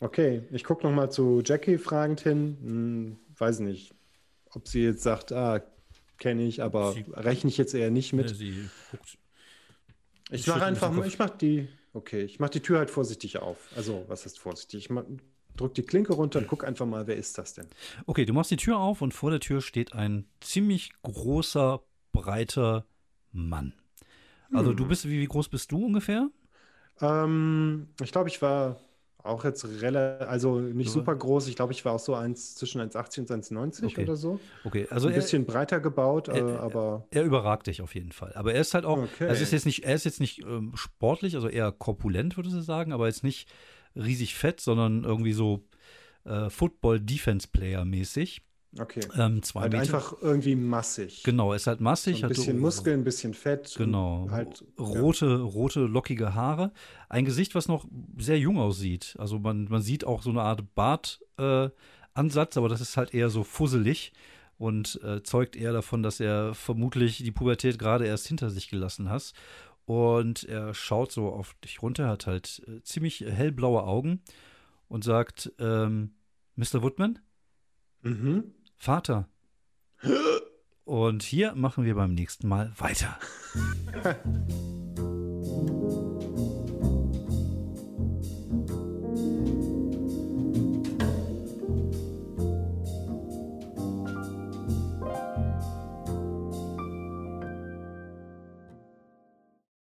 Okay, ich gucke noch mal zu Jackie fragend hin. Hm, weiß nicht, ob sie jetzt sagt, ah, kenne ich, aber sie, rechne ich jetzt eher nicht mit. sie guckt. Ich mache einfach, ich mache die, okay, ich mache die Tür halt vorsichtig auf. Also, was heißt vorsichtig? Ich drücke die Klinke runter und gucke einfach mal, wer ist das denn? Okay, du machst die Tür auf und vor der Tür steht ein ziemlich großer, breiter Mann. Also, hm. du bist, wie, wie groß bist du ungefähr? Ähm, ich glaube, ich war auch jetzt relativ, also nicht so. super groß. Ich glaube, ich war auch so eins, zwischen 1,80 und 1,90 okay. oder so. Okay, also ein bisschen breiter gebaut, er, äh, aber. Er überragt dich auf jeden Fall. Aber er ist halt auch, okay. also ist jetzt nicht, er ist jetzt nicht ähm, sportlich, also eher korpulent, würde ich sagen, aber jetzt nicht riesig fett, sondern irgendwie so äh, Football-Defense-Player-mäßig. Okay. Ähm, zwei halt Meter. einfach irgendwie massig. Genau, er ist halt massig. So ein bisschen hat, Muskeln, ein bisschen Fett. Genau. Halt, rote, ja. rote, lockige Haare. Ein Gesicht, was noch sehr jung aussieht. Also man, man sieht auch so eine Art Bartansatz, äh, aber das ist halt eher so fusselig und äh, zeugt eher davon, dass er vermutlich die Pubertät gerade erst hinter sich gelassen hat. Und er schaut so auf dich runter, hat halt äh, ziemlich hellblaue Augen und sagt, ähm, Mr. Woodman? Mhm. Vater. Und hier machen wir beim nächsten Mal weiter.